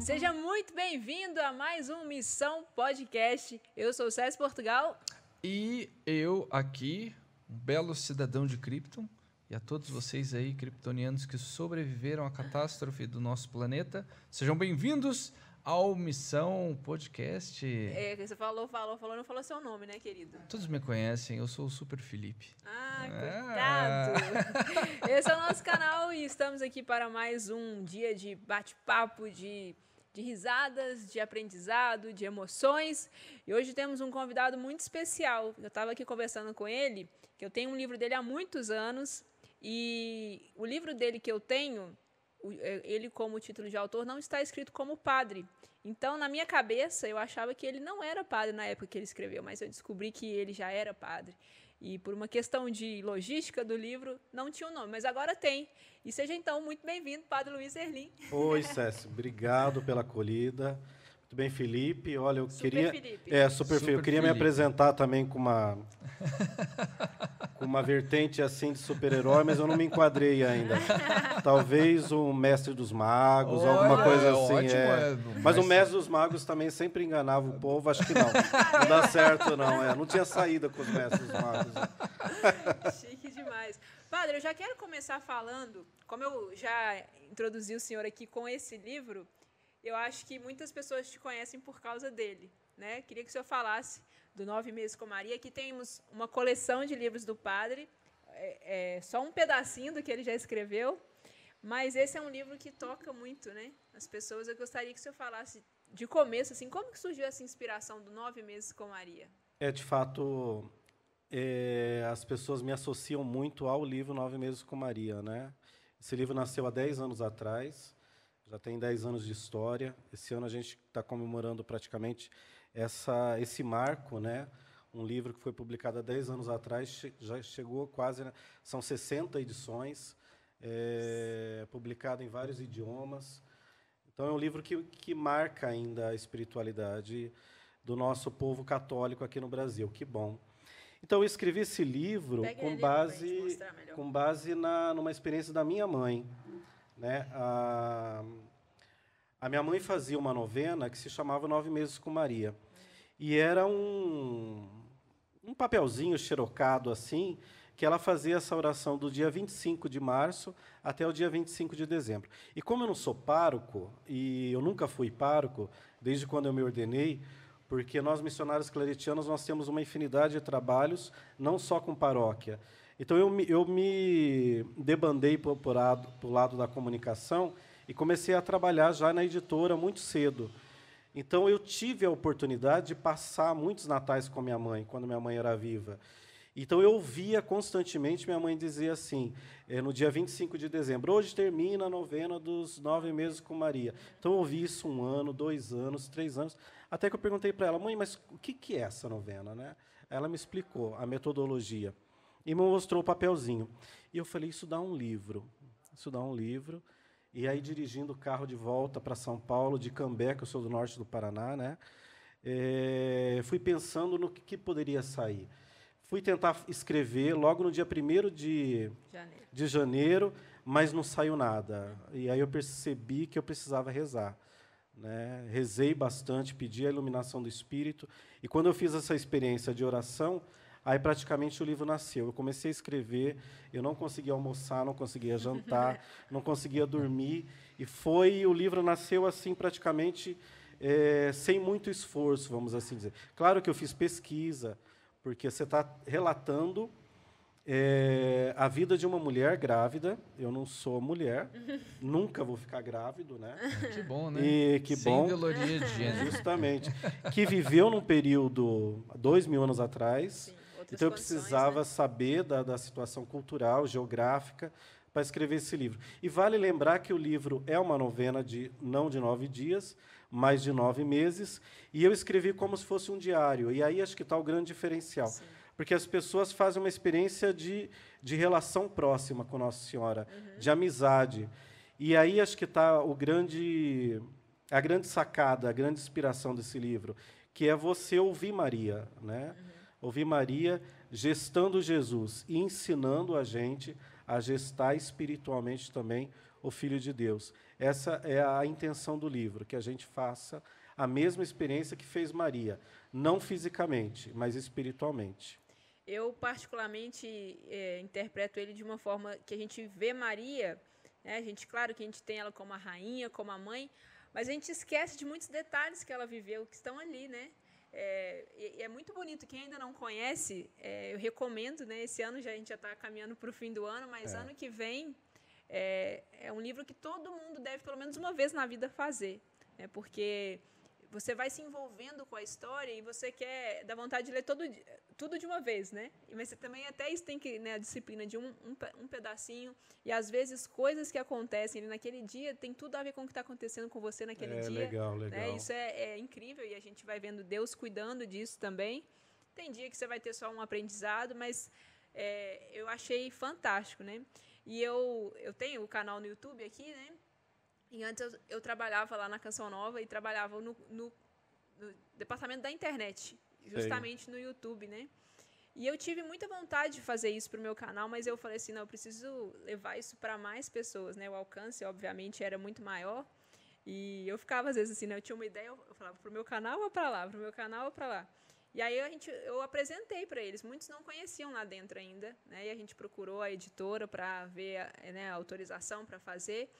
Seja muito bem-vindo a mais um Missão Podcast. Eu sou o César Portugal. E eu aqui, um belo cidadão de Krypton, e a todos vocês aí, kryptonianos que sobreviveram à catástrofe do nosso planeta, sejam bem-vindos ao Missão Podcast. É, que você falou, falou, falou, não falou seu nome, né, querido? Todos me conhecem, eu sou o Super Felipe. Ah, coitado! Esse é o nosso canal e estamos aqui para mais um dia de bate-papo, de de risadas, de aprendizado, de emoções. E hoje temos um convidado muito especial. Eu estava aqui conversando com ele, que eu tenho um livro dele há muitos anos, e o livro dele que eu tenho, é, ele como título de autor, não está escrito como padre. Então, na minha cabeça, eu achava que ele não era padre na época que ele escreveu, mas eu descobri que ele já era padre. E por uma questão de logística do livro, não tinha o um nome, mas agora tem. E seja então muito bem-vindo, Padre Luiz Erlim. Oi, Cécio. Obrigado pela acolhida. Muito bem, Felipe. Olha, eu super queria. Felipe. É, super, super Eu queria Felipe. me apresentar também com uma. com uma vertente assim de super-herói, mas eu não me enquadrei ainda. Talvez um mestre dos magos, Olha, alguma coisa é assim. Ótimo, é. Mas o mestre dos magos também sempre enganava o povo, acho que não. Não dá certo, não. É. Não tinha saída com os mestres dos magos. Chique demais. Padre, eu já quero começar falando, como eu já introduzi o senhor aqui com esse livro, eu acho que muitas pessoas te conhecem por causa dele. Né? Queria que o senhor falasse do Nove Meses com Maria. Aqui temos uma coleção de livros do padre, é, é, só um pedacinho do que ele já escreveu, mas esse é um livro que toca muito né, as pessoas. Eu gostaria que o senhor falasse de começo, assim, como que surgiu essa inspiração do Nove Meses com Maria? É, de fato, é, as pessoas me associam muito ao livro Nove Meses com Maria. Né? Esse livro nasceu há 10 anos atrás, já tem 10 anos de história. Esse ano a gente está comemorando praticamente essa, esse marco, né? Um livro que foi publicado há 10 anos atrás, já chegou quase. Né? São 60 edições, é, publicado em vários idiomas. Então, é um livro que, que marca ainda a espiritualidade do nosso povo católico aqui no Brasil. Que bom. Então, eu escrevi esse livro com base, com base na, numa experiência da minha mãe. Né? A, a minha mãe fazia uma novena que se chamava Nove Meses com Maria. E era um, um papelzinho xerocado assim, que ela fazia essa oração do dia 25 de março até o dia 25 de dezembro. E como eu não sou pároco, e eu nunca fui pároco, desde quando eu me ordenei, porque nós, missionários claretianos, nós temos uma infinidade de trabalhos, não só com paróquia. Então, eu me, eu me debandei para o lado, da comunicação e comecei a trabalhar já na editora muito cedo. Então, eu tive a oportunidade de passar muitos natais com minha mãe, quando minha mãe era viva. Então, eu via constantemente minha mãe dizer assim, é, no dia 25 de dezembro, hoje termina a novena dos nove meses com Maria. Então, eu ouvi isso um ano, dois anos, três anos, até que eu perguntei para ela, mãe, mas o que, que é essa novena? Né? Ela me explicou a metodologia e me mostrou o papelzinho. E eu falei, isso dá um livro. Isso dá um livro. E aí, dirigindo o carro de volta para São Paulo, de Cambé, que eu sou do norte do Paraná, né? É, fui pensando no que, que, poderia sair. Fui tentar escrever logo no dia 1 de janeiro. de janeiro, mas não saiu nada. E aí eu percebi que eu precisava rezar. Né? Rezei bastante, pedi a iluminação do Espírito. E quando eu fiz essa experiência de oração, Aí praticamente o livro nasceu. Eu comecei a escrever, eu não conseguia almoçar, não conseguia jantar, não conseguia dormir. E foi, o livro nasceu assim praticamente é, sem muito esforço, vamos assim dizer. Claro que eu fiz pesquisa, porque você está relatando é, a vida de uma mulher grávida. Eu não sou mulher, nunca vou ficar grávido, né? Que bom, né? E que Sem bom. de gênero. Justamente. Que viveu num período, dois mil anos atrás. Sim então eu precisava né? saber da, da situação cultural, geográfica, para escrever esse livro. E vale lembrar que o livro é uma novena de não de nove dias, mas de nove meses, e eu escrevi como se fosse um diário. E aí acho que está o grande diferencial. Sim. Porque as pessoas fazem uma experiência de, de relação próxima com Nossa Senhora, uhum. de amizade. E aí acho que está o grande, a grande sacada, a grande inspiração desse livro, que é você ouvir Maria, né? Uhum ouvir Maria gestando Jesus e ensinando a gente a gestar espiritualmente também o Filho de Deus. Essa é a intenção do livro, que a gente faça a mesma experiência que fez Maria, não fisicamente, mas espiritualmente. Eu, particularmente, é, interpreto ele de uma forma que a gente vê Maria, né? a gente, claro que a gente tem ela como a rainha, como a mãe, mas a gente esquece de muitos detalhes que ela viveu, que estão ali, né? É, e é muito bonito. Quem ainda não conhece, é, eu recomendo, né? Esse ano já a gente já está caminhando para o fim do ano, mas é. ano que vem é, é, um livro que todo mundo deve pelo menos uma vez na vida fazer, né? Porque você vai se envolvendo com a história e você quer dar vontade de ler todo, tudo de uma vez, né? Mas você também até isso tem que né, a disciplina de um, um, um, pedacinho e às vezes coisas que acontecem naquele dia tem tudo a ver com o que está acontecendo com você naquele é, dia. Legal, né? legal. Né? Isso é, é, incrível e a gente vai vendo Deus cuidando disso também. Tem dia que você vai ter só um aprendizado, mas é, eu achei fantástico, né? E eu, eu tenho o canal no YouTube aqui, né? E antes eu, eu trabalhava lá na Canção Nova e trabalhava no, no, no departamento da internet, justamente Sei. no YouTube, né? E eu tive muita vontade de fazer isso para o meu canal, mas eu falei assim, não, eu preciso levar isso para mais pessoas, né? O alcance, obviamente, era muito maior. E eu ficava às vezes assim, né? Eu tinha uma ideia, eu falava para o meu canal ou para lá, para o meu canal ou para lá. E aí a gente, eu apresentei para eles. Muitos não conheciam lá dentro ainda, né? E a gente procurou a editora para ver a, né, a autorização para fazer.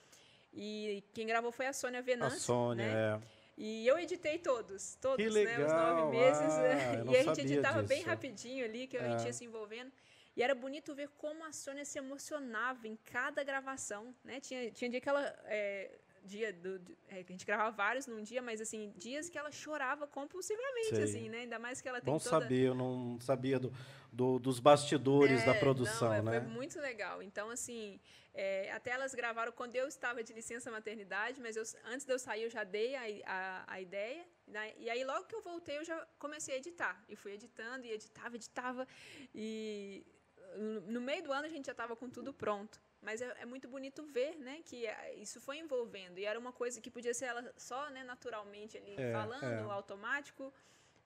E quem gravou foi a Sônia Venâncio. A Sônia, né? é. E eu editei todos, todos, né? Os nove meses. Ah, e a gente editava disso. bem rapidinho ali, que a gente é. ia se envolvendo. E era bonito ver como a Sônia se emocionava em cada gravação, né? Tinha, tinha dia que ela... É, dia do, é, a gente gravava vários num dia, mas assim, dias que ela chorava compulsivamente, Sei. assim, né? Ainda mais que ela tem Bom toda... saber, eu não sabia do, do dos bastidores é, da produção, não, é, né? Foi muito legal. Então, assim, é, até elas gravaram quando eu estava de licença maternidade, mas eu, antes de eu sair eu já dei a, a, a ideia. Né? E aí, logo que eu voltei, eu já comecei a editar. E fui editando, e editava, editava. E no meio do ano a gente já estava com tudo pronto. Mas é, é, muito bonito ver, né, que é, isso foi envolvendo. E era uma coisa que podia ser ela só, né, naturalmente ali é, falando, é. automático.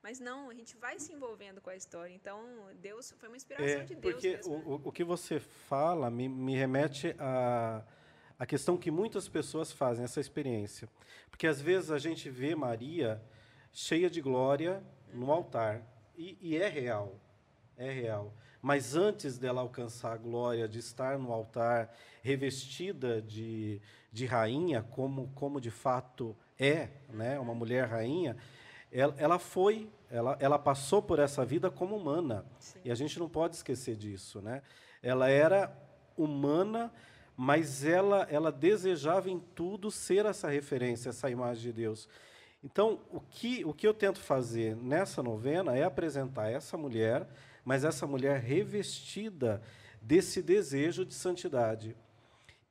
Mas não, a gente vai se envolvendo com a história. Então, Deus foi uma inspiração é, de Deus. Porque mesmo, o, né? o, o que você fala me, me remete a, a questão que muitas pessoas fazem, essa experiência. Porque às vezes a gente vê Maria cheia de glória no altar. E, e é real. É real. Mas antes dela alcançar a glória de estar no altar, revestida de, de rainha, como, como de fato é, né, uma mulher rainha, ela, ela foi, ela, ela passou por essa vida como humana. Sim. E a gente não pode esquecer disso. Né? Ela era humana, mas ela, ela desejava em tudo ser essa referência, essa imagem de Deus. Então, o que, o que eu tento fazer nessa novena é apresentar essa mulher mas essa mulher revestida desse desejo de santidade.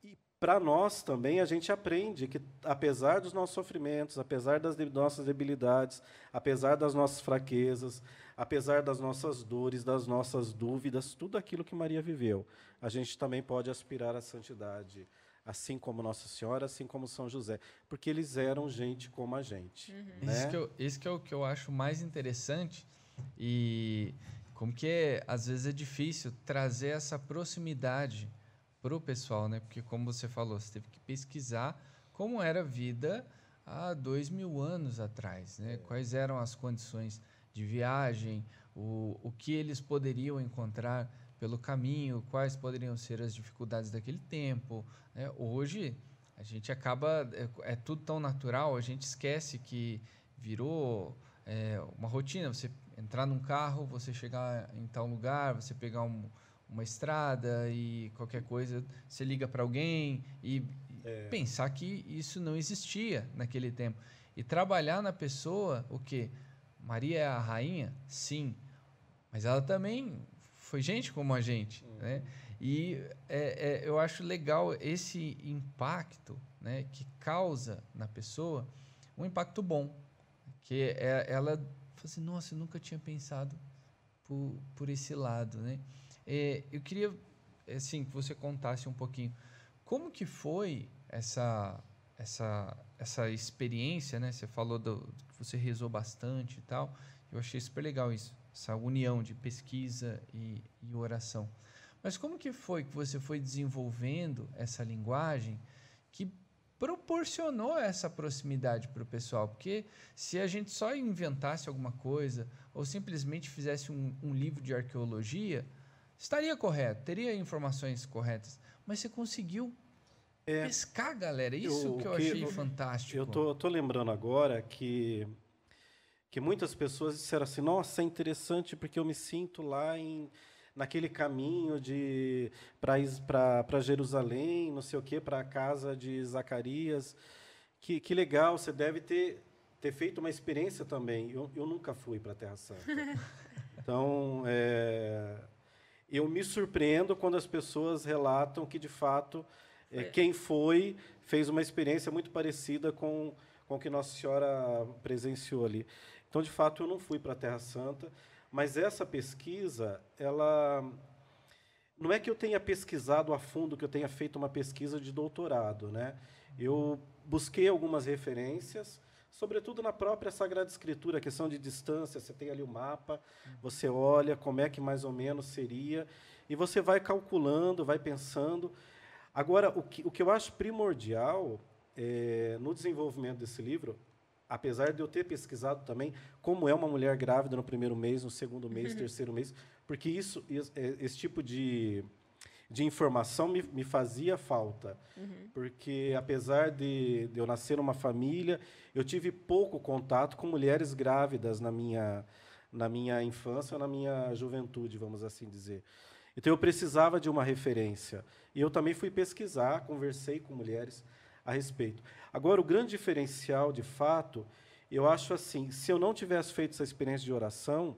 E para nós também a gente aprende que, apesar dos nossos sofrimentos, apesar das de nossas debilidades, apesar das nossas fraquezas, apesar das nossas dores, das nossas dúvidas, tudo aquilo que Maria viveu, a gente também pode aspirar à santidade assim como Nossa Senhora, assim como São José, porque eles eram gente como a gente. Uhum. Né? Isso, que eu, isso que é o que eu acho mais interessante e como que é, às vezes é difícil trazer essa proximidade para o pessoal, né? Porque como você falou, você teve que pesquisar como era a vida há dois mil anos atrás, né? Quais eram as condições de viagem, o, o que eles poderiam encontrar pelo caminho, quais poderiam ser as dificuldades daquele tempo. Né? Hoje a gente acaba é, é, tudo tão natural, a gente esquece que virou é, uma rotina. Você entrar num carro, você chegar em tal lugar, você pegar um, uma estrada e qualquer coisa, você liga para alguém e, é. pensar que isso não existia naquele tempo. E trabalhar na pessoa, o que? Maria é a rainha? Sim. Mas ela também foi gente como a gente, uhum. né? E é, é, eu acho legal esse impacto né, que causa na pessoa um impacto bom. Que é, ela assim, nossa, eu nunca tinha pensado por, por esse lado, né? É, eu queria, assim, que você contasse um pouquinho como que foi essa essa essa experiência, né? Você falou do, que você rezou bastante e tal. Eu achei super legal isso, essa união de pesquisa e, e oração. Mas como que foi que você foi desenvolvendo essa linguagem que proporcionou essa proximidade para o pessoal. Porque se a gente só inventasse alguma coisa ou simplesmente fizesse um, um livro de arqueologia, estaria correto, teria informações corretas. Mas você conseguiu é, pescar, galera. Isso eu, que eu que, achei fantástico. Eu tô, tô lembrando agora que que muitas pessoas disseram assim: "Nossa, é interessante porque eu me sinto lá em naquele caminho de para Jerusalém, não sei o quê, para a casa de Zacarias. Que, que legal, você deve ter, ter feito uma experiência também. Eu, eu nunca fui para a Terra Santa. Então, é, eu me surpreendo quando as pessoas relatam que, de fato, é, quem foi fez uma experiência muito parecida com, com o que Nossa Senhora presenciou ali. Então, de fato, eu não fui para a Terra Santa, mas essa pesquisa, ela não é que eu tenha pesquisado a fundo, que eu tenha feito uma pesquisa de doutorado, né? Eu busquei algumas referências, sobretudo na própria Sagrada Escritura, a questão de distância, você tem ali o mapa, você olha como é que mais ou menos seria, e você vai calculando, vai pensando. Agora, o que, o que eu acho primordial é, no desenvolvimento desse livro apesar de eu ter pesquisado também como é uma mulher grávida no primeiro mês, no segundo mês, uhum. terceiro mês, porque isso, é, esse tipo de, de informação me, me fazia falta. Uhum. Porque, apesar de, de, eu nascer numa família, eu tive pouco contato com mulheres grávidas na minha, na minha infância, na minha juventude, vamos assim dizer. Então, eu precisava de uma referência. E eu também fui pesquisar, conversei com mulheres a respeito. Agora, o grande diferencial, de fato, eu acho assim: se eu não tivesse feito essa experiência de oração,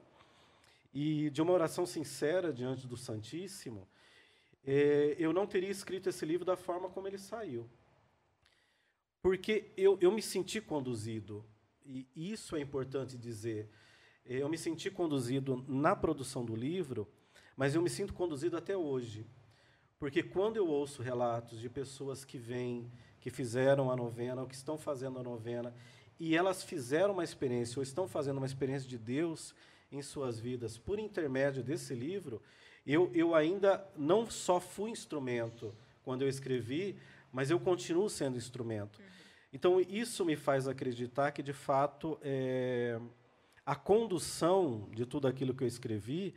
e de uma oração sincera diante do Santíssimo, é, eu não teria escrito esse livro da forma como ele saiu. Porque eu, eu me senti conduzido, e isso é importante dizer. Eu me senti conduzido na produção do livro, mas eu me sinto conduzido até hoje. Porque quando eu ouço relatos de pessoas que vêm que fizeram a novena, ou que estão fazendo a novena, e elas fizeram uma experiência, ou estão fazendo uma experiência de Deus em suas vidas por intermédio desse livro, eu, eu ainda não só fui instrumento quando eu escrevi, mas eu continuo sendo instrumento. Uhum. Então, isso me faz acreditar que, de fato, é, a condução de tudo aquilo que eu escrevi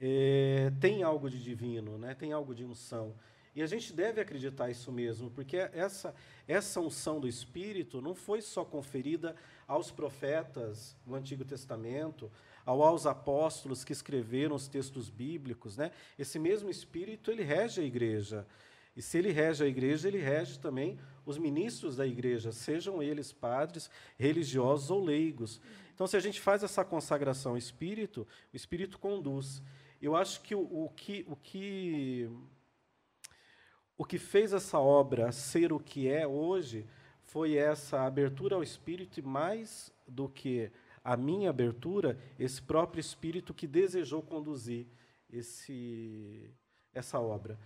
é, tem algo de divino, né? tem algo de unção. E a gente deve acreditar isso mesmo, porque essa, essa unção do Espírito não foi só conferida aos profetas no Antigo Testamento, aos apóstolos que escreveram os textos bíblicos. Né? Esse mesmo Espírito ele rege a igreja. E se ele rege a igreja, ele rege também os ministros da igreja, sejam eles padres, religiosos ou leigos. Então, se a gente faz essa consagração ao Espírito, o Espírito conduz. Eu acho que o, o que, o que o que fez essa obra ser o que é hoje foi essa abertura ao Espírito e mais do que a minha abertura, esse próprio Espírito que desejou conduzir esse, essa obra.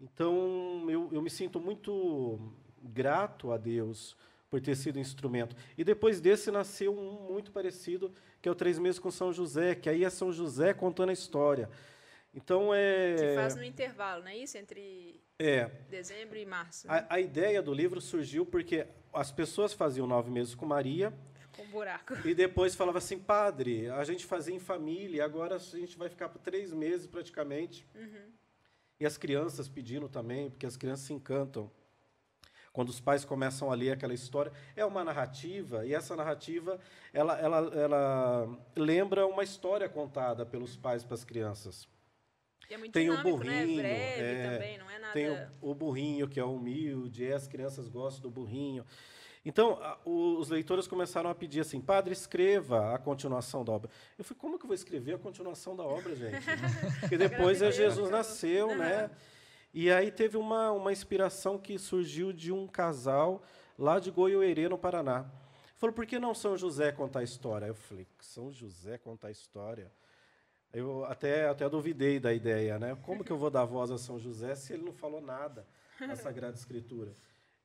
Então, eu, eu me sinto muito grato a Deus por ter sido instrumento. E depois desse nasceu um muito parecido, que é o Três Meses com São José, que aí é São José contando a história. Então é. Que faz no intervalo, não é isso? Entre é. dezembro e março. Né? A, a, ideia do livro surgiu porque as pessoas faziam nove meses com Maria. Com um buraco. E depois falava assim, padre, a gente fazia em família, agora a gente vai ficar por três meses praticamente. Uhum. E as crianças pedindo também, porque as crianças se encantam. Quando os pais começam a ler aquela história, é uma narrativa, e essa narrativa ela, ela, ela lembra uma história contada pelos pais para as crianças. É tem dinâmico, o né? burrinho, né? Breve é, também, não é nada... Tem o, o, burrinho que é humilde, e as crianças gostam do burrinho. Então, a, os leitores começaram a pedir assim, padre, escreva a continuação da obra. Eu falei, como que eu vou escrever a continuação da obra, gente? Porque depois é Jesus nasceu, uhum. né? E aí teve uma, uma inspiração que surgiu de um casal lá de Goiôerê, no Paraná. Falou, por que não São José contar a história? Eu falei, São José contar a história? Eu até, até duvidei da ideia, né? Como que eu vou dar voz a São José se ele não falou nada na Sagrada Escritura?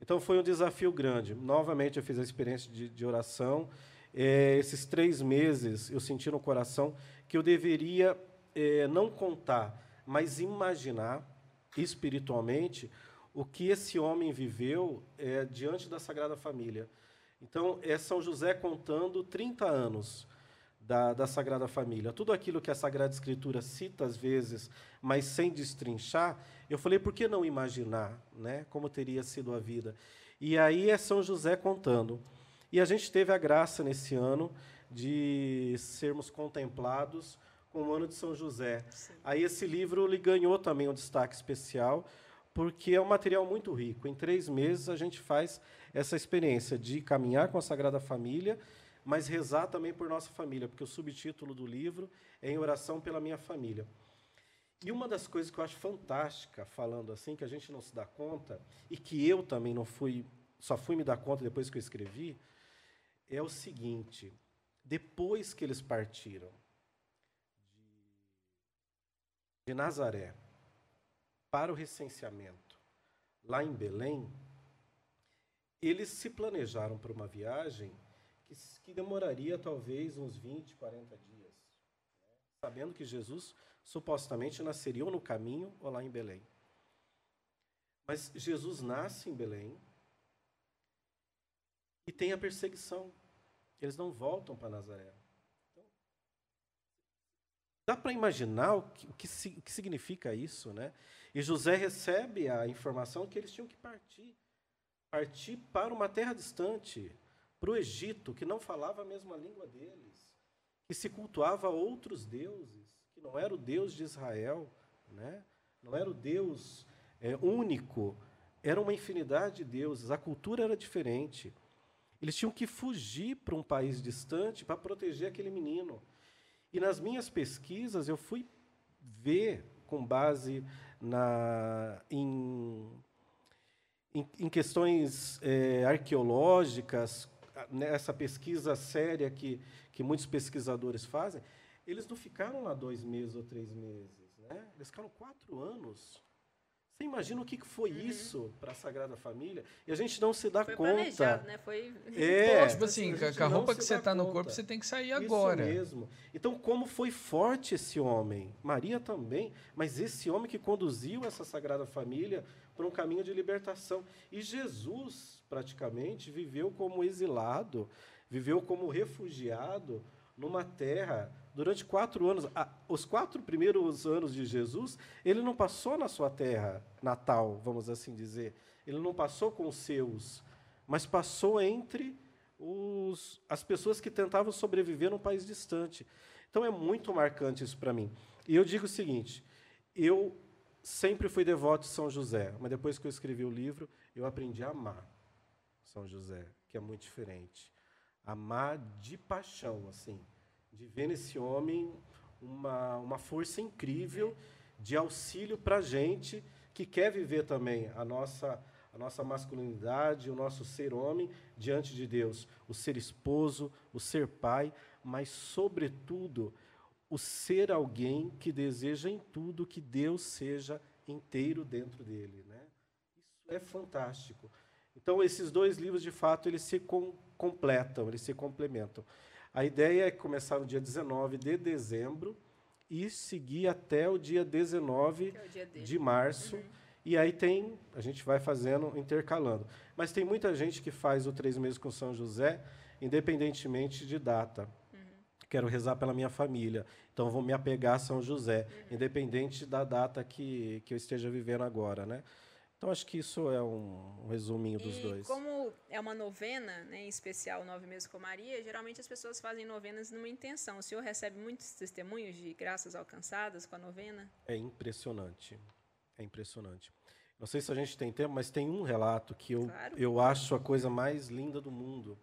Então foi um desafio grande. Novamente eu fiz a experiência de, de oração. É, esses três meses eu senti no coração que eu deveria é, não contar, mas imaginar espiritualmente o que esse homem viveu é, diante da Sagrada Família. Então, é São José contando 30 anos da, da Sagrada Família. Tudo aquilo que a Sagrada Escritura cita às vezes, mas sem destrinchar, eu falei, por que não imaginar né, como teria sido a vida? E aí é São José contando. E a gente teve a graça nesse ano de sermos contemplados com o ano de São José. Sim. Aí esse livro ele ganhou também um destaque especial, porque é um material muito rico. Em três meses a gente faz essa experiência de caminhar com a Sagrada Família, mas rezar também por nossa família, porque o subtítulo do livro é Em Oração pela Minha Família. E uma das coisas que eu acho fantástica, falando assim, que a gente não se dá conta, e que eu também não fui, só fui me dar conta depois que eu escrevi, é o seguinte: depois que eles partiram de Nazaré para o recenseamento lá em Belém, eles se planejaram para uma viagem que, que demoraria talvez uns 20, 40 dias, né? sabendo que Jesus supostamente nasceria ou no caminho ou lá em Belém. Mas Jesus nasce em Belém e tem a perseguição. Eles não voltam para Nazaré. Então, dá para imaginar o que, o, que, o que significa isso, né? E José recebe a informação que eles tinham que partir partir para uma terra distante, para o Egito, que não falava a mesma língua deles, que se cultuava outros deuses, que não era o Deus de Israel, né? não era o Deus é, único, era uma infinidade de deuses, a cultura era diferente. Eles tinham que fugir para um país distante para proteger aquele menino. E nas minhas pesquisas eu fui ver, com base na, em, em, em questões é, arqueológicas, nessa pesquisa séria que, que muitos pesquisadores fazem, eles não ficaram lá dois meses ou três meses. Né? Eles ficaram quatro anos você imagina o que foi uhum. isso para a Sagrada Família? E a gente não se dá foi conta. Né? Foi é, tipo assim, com a roupa que você está no corpo, você tem que sair agora. Isso mesmo. Então, como foi forte esse homem? Maria também, mas esse homem que conduziu essa Sagrada Família por um caminho de libertação. E Jesus, praticamente, viveu como exilado, viveu como refugiado numa terra durante quatro anos. Os quatro primeiros anos de Jesus, ele não passou na sua terra natal, vamos assim dizer. Ele não passou com os seus, mas passou entre os, as pessoas que tentavam sobreviver num país distante. Então é muito marcante isso para mim. E eu digo o seguinte: eu sempre fui devoto de São José, mas depois que eu escrevi o livro, eu aprendi a amar São José, que é muito diferente. Amar de paixão, assim de ver nesse homem uma, uma força incrível de auxílio para a gente que quer viver também a nossa, a nossa masculinidade, o nosso ser homem diante de Deus, o ser esposo, o ser pai, mas, sobretudo, o ser alguém que deseja em tudo que Deus seja inteiro dentro dele. Né? Isso é fantástico. Então, esses dois livros, de fato, eles se com, completam, eles se complementam. A ideia é começar no dia 19 de dezembro e seguir até o dia 19 é o dia de março. Uhum. E aí tem, a gente vai fazendo, intercalando. Mas tem muita gente que faz o três meses com São José, independentemente de data. Uhum. Quero rezar pela minha família, então vou me apegar a São José, uhum. independente da data que, que eu esteja vivendo agora, né? Então, acho que isso é um, um resuminho dos e dois. Como é uma novena, né, em especial Nove Meses com Maria, geralmente as pessoas fazem novenas numa intenção. O senhor recebe muitos testemunhos de graças alcançadas com a novena? É impressionante. É impressionante. Não sei se a gente tem tempo, mas tem um relato que eu, claro. eu acho a coisa mais linda do mundo.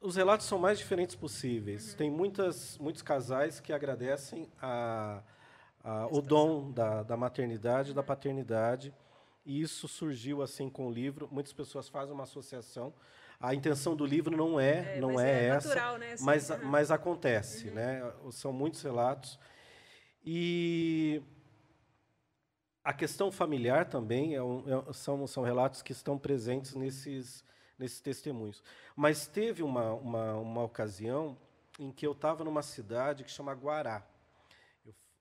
Os relatos são mais diferentes possíveis. Uhum. Tem muitas, muitos casais que agradecem a ah, o dom da, da maternidade e da paternidade. E isso surgiu assim com o livro. Muitas pessoas fazem uma associação. A intenção do livro não é, é não é, é essa, natural, né? assim, mas, uhum. mas acontece, uhum. né? São muitos relatos. E a questão familiar também é um, é, são, são relatos que estão presentes nesses, nesses testemunhos. Mas teve uma, uma, uma ocasião em que eu estava numa cidade que chama Guará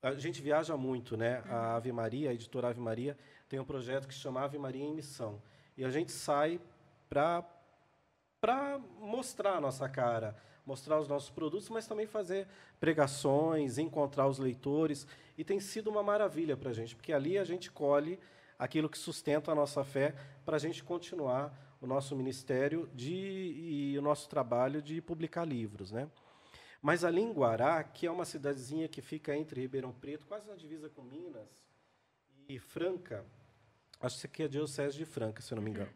a gente viaja muito, né? A Ave Maria, a editora Ave Maria, tem um projeto que se chama Ave Maria em Missão. E a gente sai para para mostrar a nossa cara, mostrar os nossos produtos, mas também fazer pregações, encontrar os leitores. E tem sido uma maravilha para a gente, porque ali a gente colhe aquilo que sustenta a nossa fé para a gente continuar o nosso ministério de, e o nosso trabalho de publicar livros. Né? Mas ali em Guará, que é uma cidadezinha que fica entre Ribeirão Preto, quase na divisa com Minas, e Franca, acho que aqui é a Diocese de Franca, se eu não me engano.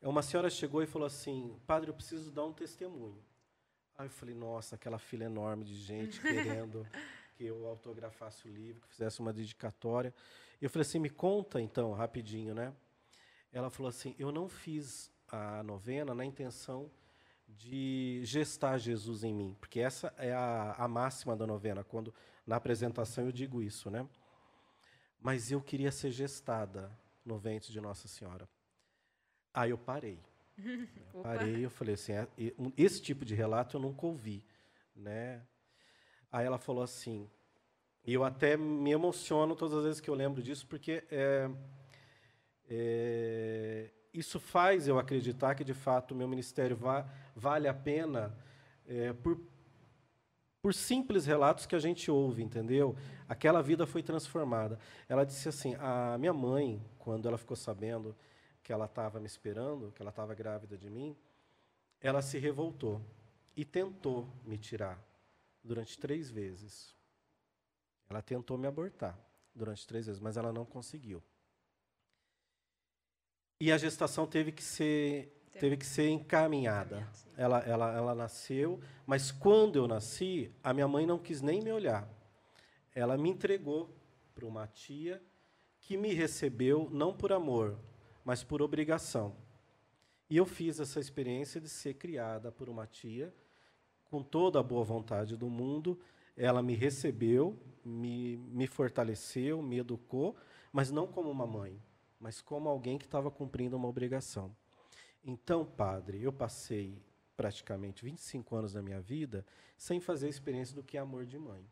Uma senhora chegou e falou assim: Padre, eu preciso dar um testemunho. Aí eu falei: Nossa, aquela fila enorme de gente querendo que eu autografasse o livro, que fizesse uma dedicatória. E eu falei assim: Me conta então, rapidinho, né? Ela falou assim: Eu não fiz a novena na intenção de gestar Jesus em mim, porque essa é a, a máxima da novena, quando na apresentação eu digo isso, né? Mas eu queria ser gestada no ventre de Nossa Senhora. Aí eu parei. eu parei, eu falei assim, é, esse tipo de relato eu nunca ouvi, né? Aí ela falou assim, e eu até me emociono todas as vezes que eu lembro disso, porque é, é, isso faz eu acreditar que, de fato, o meu ministério va vale a pena é, por, por simples relatos que a gente ouve, entendeu? Aquela vida foi transformada. Ela disse assim: a minha mãe, quando ela ficou sabendo que ela estava me esperando, que ela estava grávida de mim, ela se revoltou e tentou me tirar durante três vezes. Ela tentou me abortar durante três vezes, mas ela não conseguiu. E a gestação teve que ser teve que ser encaminhada. Ela, ela, ela nasceu, mas quando eu nasci, a minha mãe não quis nem me olhar. Ela me entregou para uma tia que me recebeu não por amor, mas por obrigação. E eu fiz essa experiência de ser criada por uma tia com toda a boa vontade do mundo. Ela me recebeu, me, me fortaleceu, me educou, mas não como uma mãe mas como alguém que estava cumprindo uma obrigação. Então, padre, eu passei praticamente 25 anos da minha vida sem fazer a experiência do que é amor de mãe.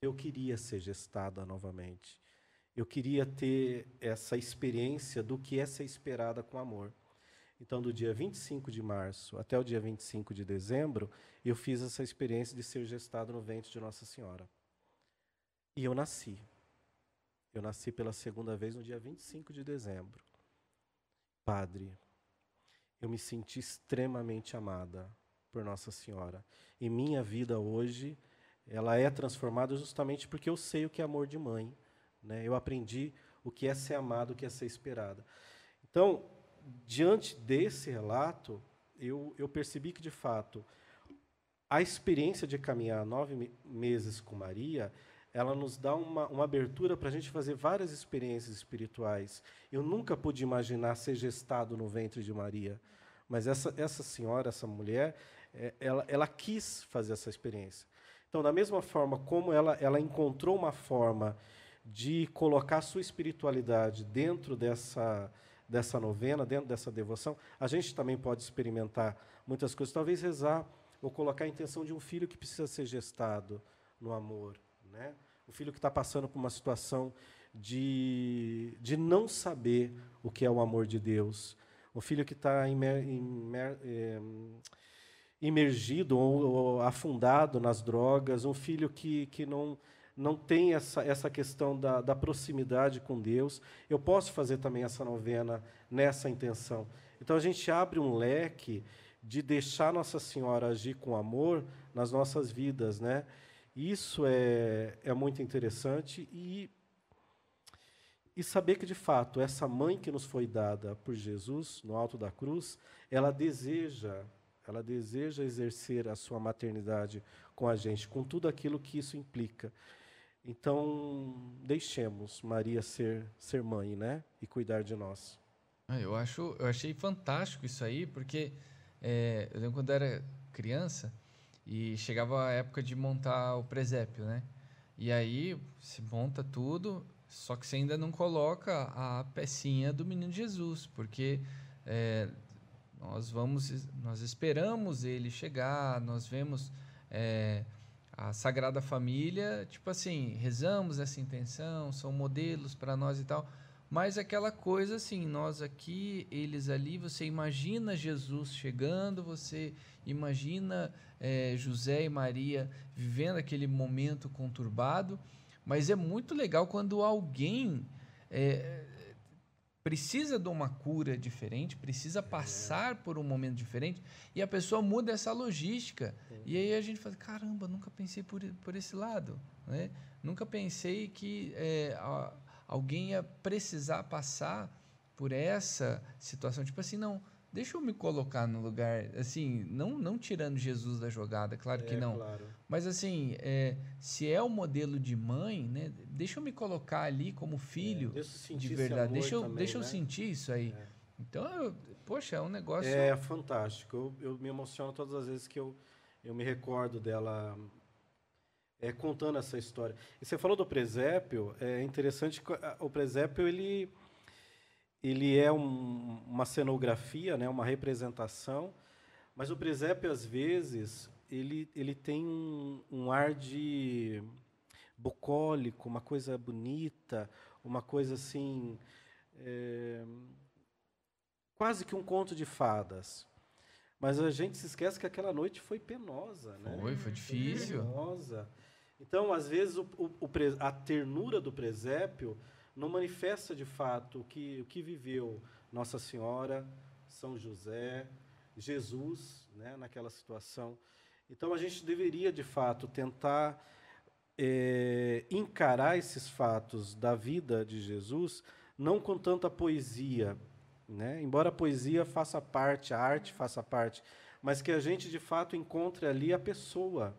Eu queria ser gestada novamente. Eu queria ter essa experiência do que é ser esperada com amor. Então, do dia 25 de março até o dia 25 de dezembro, eu fiz essa experiência de ser gestado no ventre de Nossa Senhora. E eu nasci. Eu nasci pela segunda vez no dia 25 de dezembro. Padre, eu me senti extremamente amada por Nossa Senhora. E minha vida hoje, ela é transformada justamente porque eu sei o que é amor de mãe. Né? Eu aprendi o que é ser amado, o que é ser esperada. Então, diante desse relato, eu, eu percebi que, de fato, a experiência de caminhar nove meses com Maria ela nos dá uma, uma abertura para a gente fazer várias experiências espirituais. Eu nunca pude imaginar ser gestado no ventre de Maria, mas essa, essa senhora, essa mulher, é, ela, ela quis fazer essa experiência. Então, da mesma forma como ela, ela encontrou uma forma de colocar sua espiritualidade dentro dessa, dessa novena, dentro dessa devoção, a gente também pode experimentar muitas coisas. Talvez rezar ou colocar a intenção de um filho que precisa ser gestado no amor, né? O filho que está passando por uma situação de, de não saber o que é o amor de Deus. O filho que está imer, imer, é, imergido ou, ou, afundado nas drogas. Um filho que, que não, não tem essa, essa questão da, da proximidade com Deus. Eu posso fazer também essa novena nessa intenção. Então a gente abre um leque de deixar Nossa Senhora agir com amor nas nossas vidas, né? Isso é, é muito interessante e, e saber que, de fato, essa mãe que nos foi dada por Jesus no alto da cruz, ela deseja, ela deseja exercer a sua maternidade com a gente, com tudo aquilo que isso implica. Então, deixemos Maria ser, ser mãe, né? E cuidar de nós. Ah, eu, acho, eu achei fantástico isso aí, porque é, eu lembro quando era criança, e chegava a época de montar o presépio, né? E aí se monta tudo, só que você ainda não coloca a pecinha do menino Jesus, porque é, nós vamos, nós esperamos ele chegar, nós vemos é, a Sagrada Família, tipo assim, rezamos essa intenção, são modelos para nós e tal. Mas aquela coisa assim, nós aqui, eles ali, você imagina Jesus chegando, você imagina é, José e Maria vivendo aquele momento conturbado, mas é muito legal quando alguém é, precisa de uma cura diferente, precisa passar por um momento diferente, e a pessoa muda essa logística. E aí a gente fala, caramba, nunca pensei por, por esse lado. Né? Nunca pensei que é, a, alguém ia precisar passar por essa situação. Tipo assim, não, deixa eu me colocar no lugar, assim, não, não tirando Jesus da jogada, claro que É, não. claro. Mas assim, é, se é o modelo de mãe, né, deixa eu me colocar ali como filho deixa eu sentir de verdade. Deixa eu, também, deixa eu né? sentir isso aí. Então, eu- poxa, é um negócio. É fantástico. Eu, eu me emociono todas as vezes que eu, eu me recordo dela é, contando essa história. E você falou do presépio, é interessante que a- o presépio ele, ele é um- uma cenografia, né, uma representação, mas o presépio às vezes ele, ele tem um, um ar de bucólico, uma coisa bonita, uma coisa assim é, quase que um conto de fadas. Mas a gente se esquece que aquela noite foi penosa, né? Foi, foi difícil. Penosa. Então, às vezes, o, o- a ternura do presépio não manifesta de fato o que, o que viveu Nossa Senhora, São José, Jesus, né, naquela situação. Então, a gente deveria, de fato, tentar eh, encarar esses fatos da vida de Jesus não com tanta poesia, né? embora a poesia faça parte, a arte faça parte, mas que a gente de fato encontre ali a pessoa,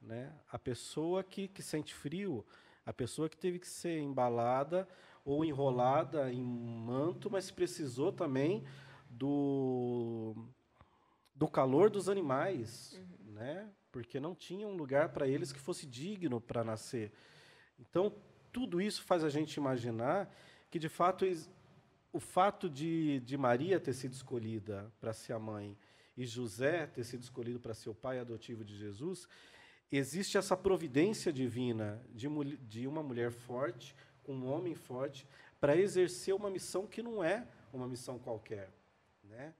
né? a pessoa que, que sente frio, a pessoa que teve que ser embalada ou enrolada em manto, mas precisou também do, do calor dos animais, né? porque não tinha um lugar para eles que fosse digno para nascer. Então, tudo isso faz a gente imaginar que, de fato, o fato de, de Maria ter sido escolhida para ser a mãe e José ter sido escolhido para ser o pai adotivo de Jesus, existe essa providência divina de, de uma mulher forte, um homem forte, para exercer uma missão que não é uma missão qualquer. Né?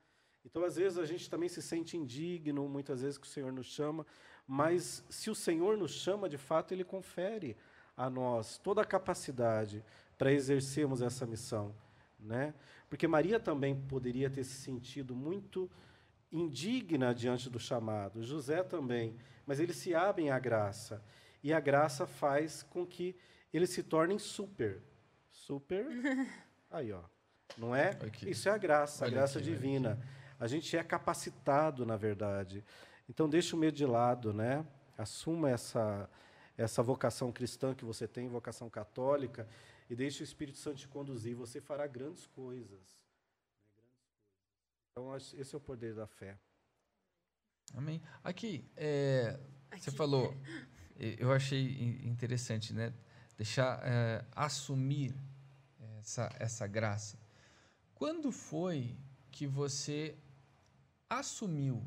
Então, às vezes, a gente também se sente indigno, muitas vezes, que o Senhor nos chama, mas se o Senhor nos chama, de fato, Ele confere a nós toda a capacidade para exercermos essa missão. Né? Porque Maria também poderia ter se sentido muito indigna diante do chamado, José também, mas eles se abrem à graça. E a graça faz com que eles se tornem super. Super. Aí, ó. Não é? Aqui. Isso é a graça, a Olha graça aqui, divina. A gente é capacitado, na verdade. Então, deixa o medo de lado, né? Assuma essa, essa vocação cristã que você tem, vocação católica, e deixe o Espírito Santo te conduzir. Você fará grandes coisas. né? Então, esse é o poder da fé. Amém. Aqui, é, você Aqui. falou, e- eu achei in- interessante, né? Deixar é, assumir essa, essa graça. Quando foi que você assumiu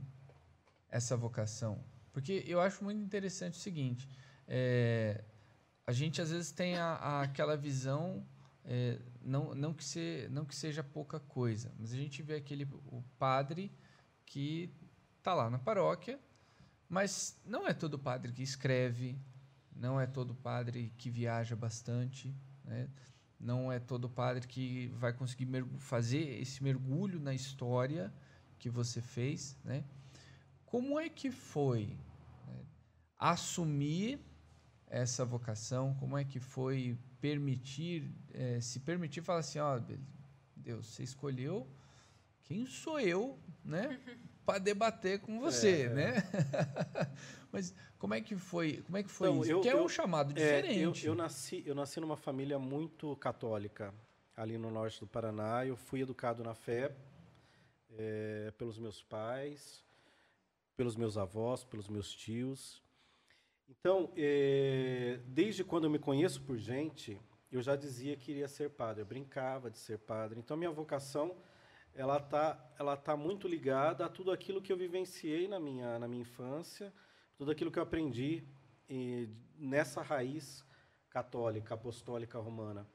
essa vocação? Porque eu acho muito interessante o seguinte: é, a gente às vezes tem a, a- aquela visão, é, não, não, que se, não que seja pouca coisa, mas a gente vê aquele o padre que está lá na paróquia, mas não é todo padre que escreve, não é todo padre que viaja bastante, né? não é todo padre que vai conseguir fazer esse mergulho na história que você fez. Né? Como é que foi né, assumir essa vocação? Como é que foi permitir, eh, se permitir falar assim, ó, Deus, você escolheu quem sou eu, né, para debater com você, É. né? Mas como é que foi? Como é que foi Então, isso? eu- Porque é eu- um chamado É, diferente. eu, eu nasci, eu nasci numa família muito católica, ali no norte do Paraná. Eu fui educado na fé é, pelos meus pais, pelos meus avós, pelos meus tios. Então, é, desde quando eu me conheço por gente, eu já dizia que iria ser padre. Eu brincava de ser padre. Então, minha vocação ela tá, ela tá muito ligada a tudo aquilo que eu vivenciei na minha, na minha infância, tudo aquilo que eu aprendi eh, nessa raiz católica, apostólica romana.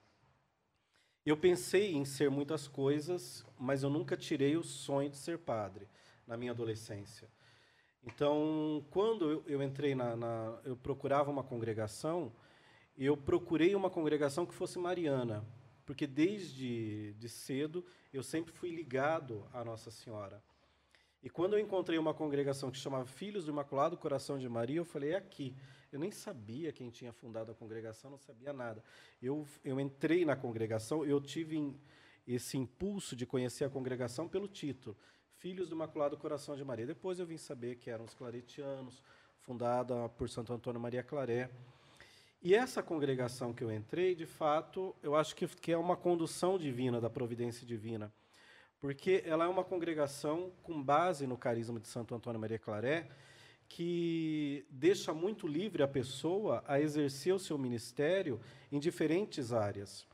Eu pensei em ser muitas coisas, mas eu nunca tirei o sonho de ser padre na minha adolescência. Então, quando eu entrei na, na, eu procurava uma congregação, eu procurei uma congregação que fosse mariana, porque desde de cedo eu sempre fui ligado à Nossa Senhora. E quando eu encontrei uma congregação que chamava Filhos do Imaculado Coração de Maria, eu falei, é aqui. Eu nem sabia quem tinha fundado a congregação, não sabia nada. Eu, eu entrei na congregação, eu tive esse impulso de conhecer a congregação pelo título, Filhos do Imaculado Coração de Maria. Depois eu vim saber que eram os claretianos, fundada por Santo Antônio Maria Claré. E essa congregação que eu entrei, de fato, eu acho que, é uma condução divina, da providência divina porque ela é uma congregação com base no carisma de Santo Antônio Maria Claré, que deixa muito livre a pessoa a exercer o seu ministério em diferentes áreas.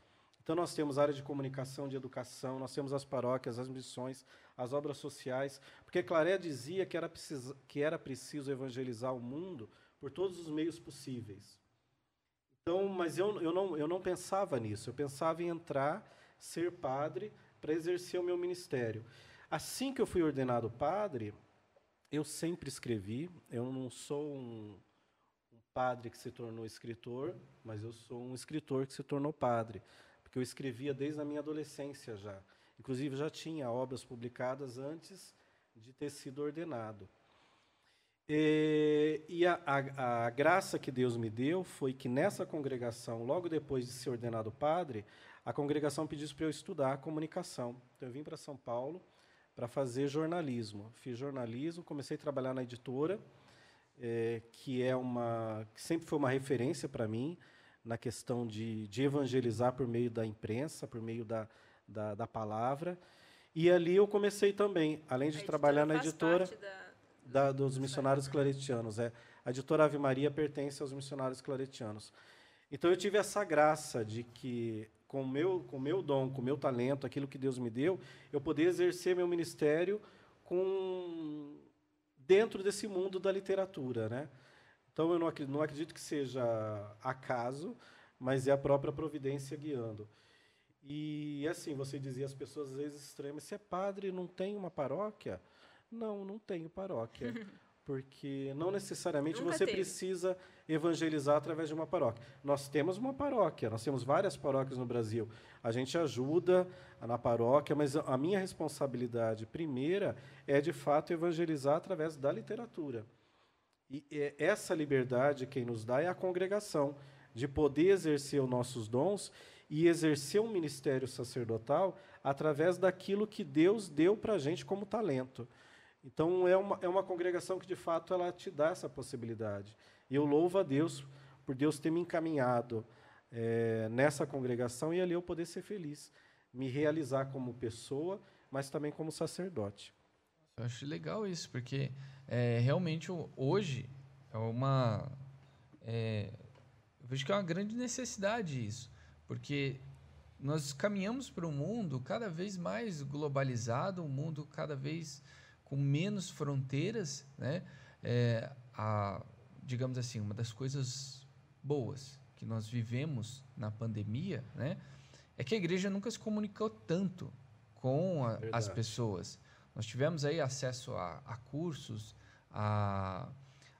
Então, nós temos área de comunicação, de educação, nós temos as paróquias, as missões, as obras sociais, porque Claré dizia que era, preciso, que era preciso evangelizar o mundo por todos os meios possíveis. Então, mas eu, eu, não, eu não pensava nisso, eu pensava em entrar, ser padre, para exercer o meu ministério. Assim que eu fui ordenado padre, eu sempre escrevi. Eu não sou um, um padre que se tornou escritor, mas eu sou um escritor que se tornou padre, porque eu escrevia desde a minha adolescência já. Inclusive já tinha obras publicadas antes de ter sido ordenado. E, e a, a, a, graça que Deus me deu foi que nessa congregação, logo depois de ser ordenado padre, a congregação pediu para eu estudar comunicação. Então, eu vim para São Paulo para fazer jornalismo. Fiz jornalismo, comecei a trabalhar na editora, é, que é uma que sempre foi uma referência para mim na questão de, de, evangelizar por meio da imprensa, por meio da, da, da palavra. E ali eu comecei também, além de trabalhar na editora da, dos missionários claretianos. É. A editora Ave Maria pertence aos missionários claretianos. Então eu tive essa graça de que com o meu, com meu dom, com o meu talento, aquilo que Deus me deu, eu poder exercer meu ministério com dentro desse mundo da literatura, né? Então eu não acredito, não acredito que seja acaso, mas é a própria providência guiando. E assim, você dizia, as pessoas às vezes estranham, mas você é padre, não tem uma paróquia? Não, não tenho paróquia. porque não necessariamente Nunca você teve. precisa evangelizar através de uma paróquia. Nós temos uma paróquia, nós temos várias paróquias no Brasil. A gente ajuda na paróquia, mas a minha responsabilidade primeira é, de fato, evangelizar através da literatura. E essa liberdade quem nos dá é a congregação, de poder exercer os nossos dons e exercer um ministério sacerdotal através daquilo que Deus deu para a gente como talento. Então é uma, é uma congregação que de fato ela te dá essa possibilidade. E eu louvo a Deus por Deus ter me encaminhado é, nessa congregação e ali eu poder ser feliz, me realizar como pessoa, mas também como sacerdote. Eu acho legal isso, porque é, realmente hoje é uma. É, eu vejo que é uma grande necessidade isso, porque nós caminhamos para um mundo cada vez mais globalizado, um mundo cada vez com menos fronteiras, né? É, a, digamos assim, uma das coisas boas que nós vivemos na pandemia, né? É que a igreja nunca se comunicou tanto com a, as pessoas. Nós tivemos aí acesso a, a cursos, a,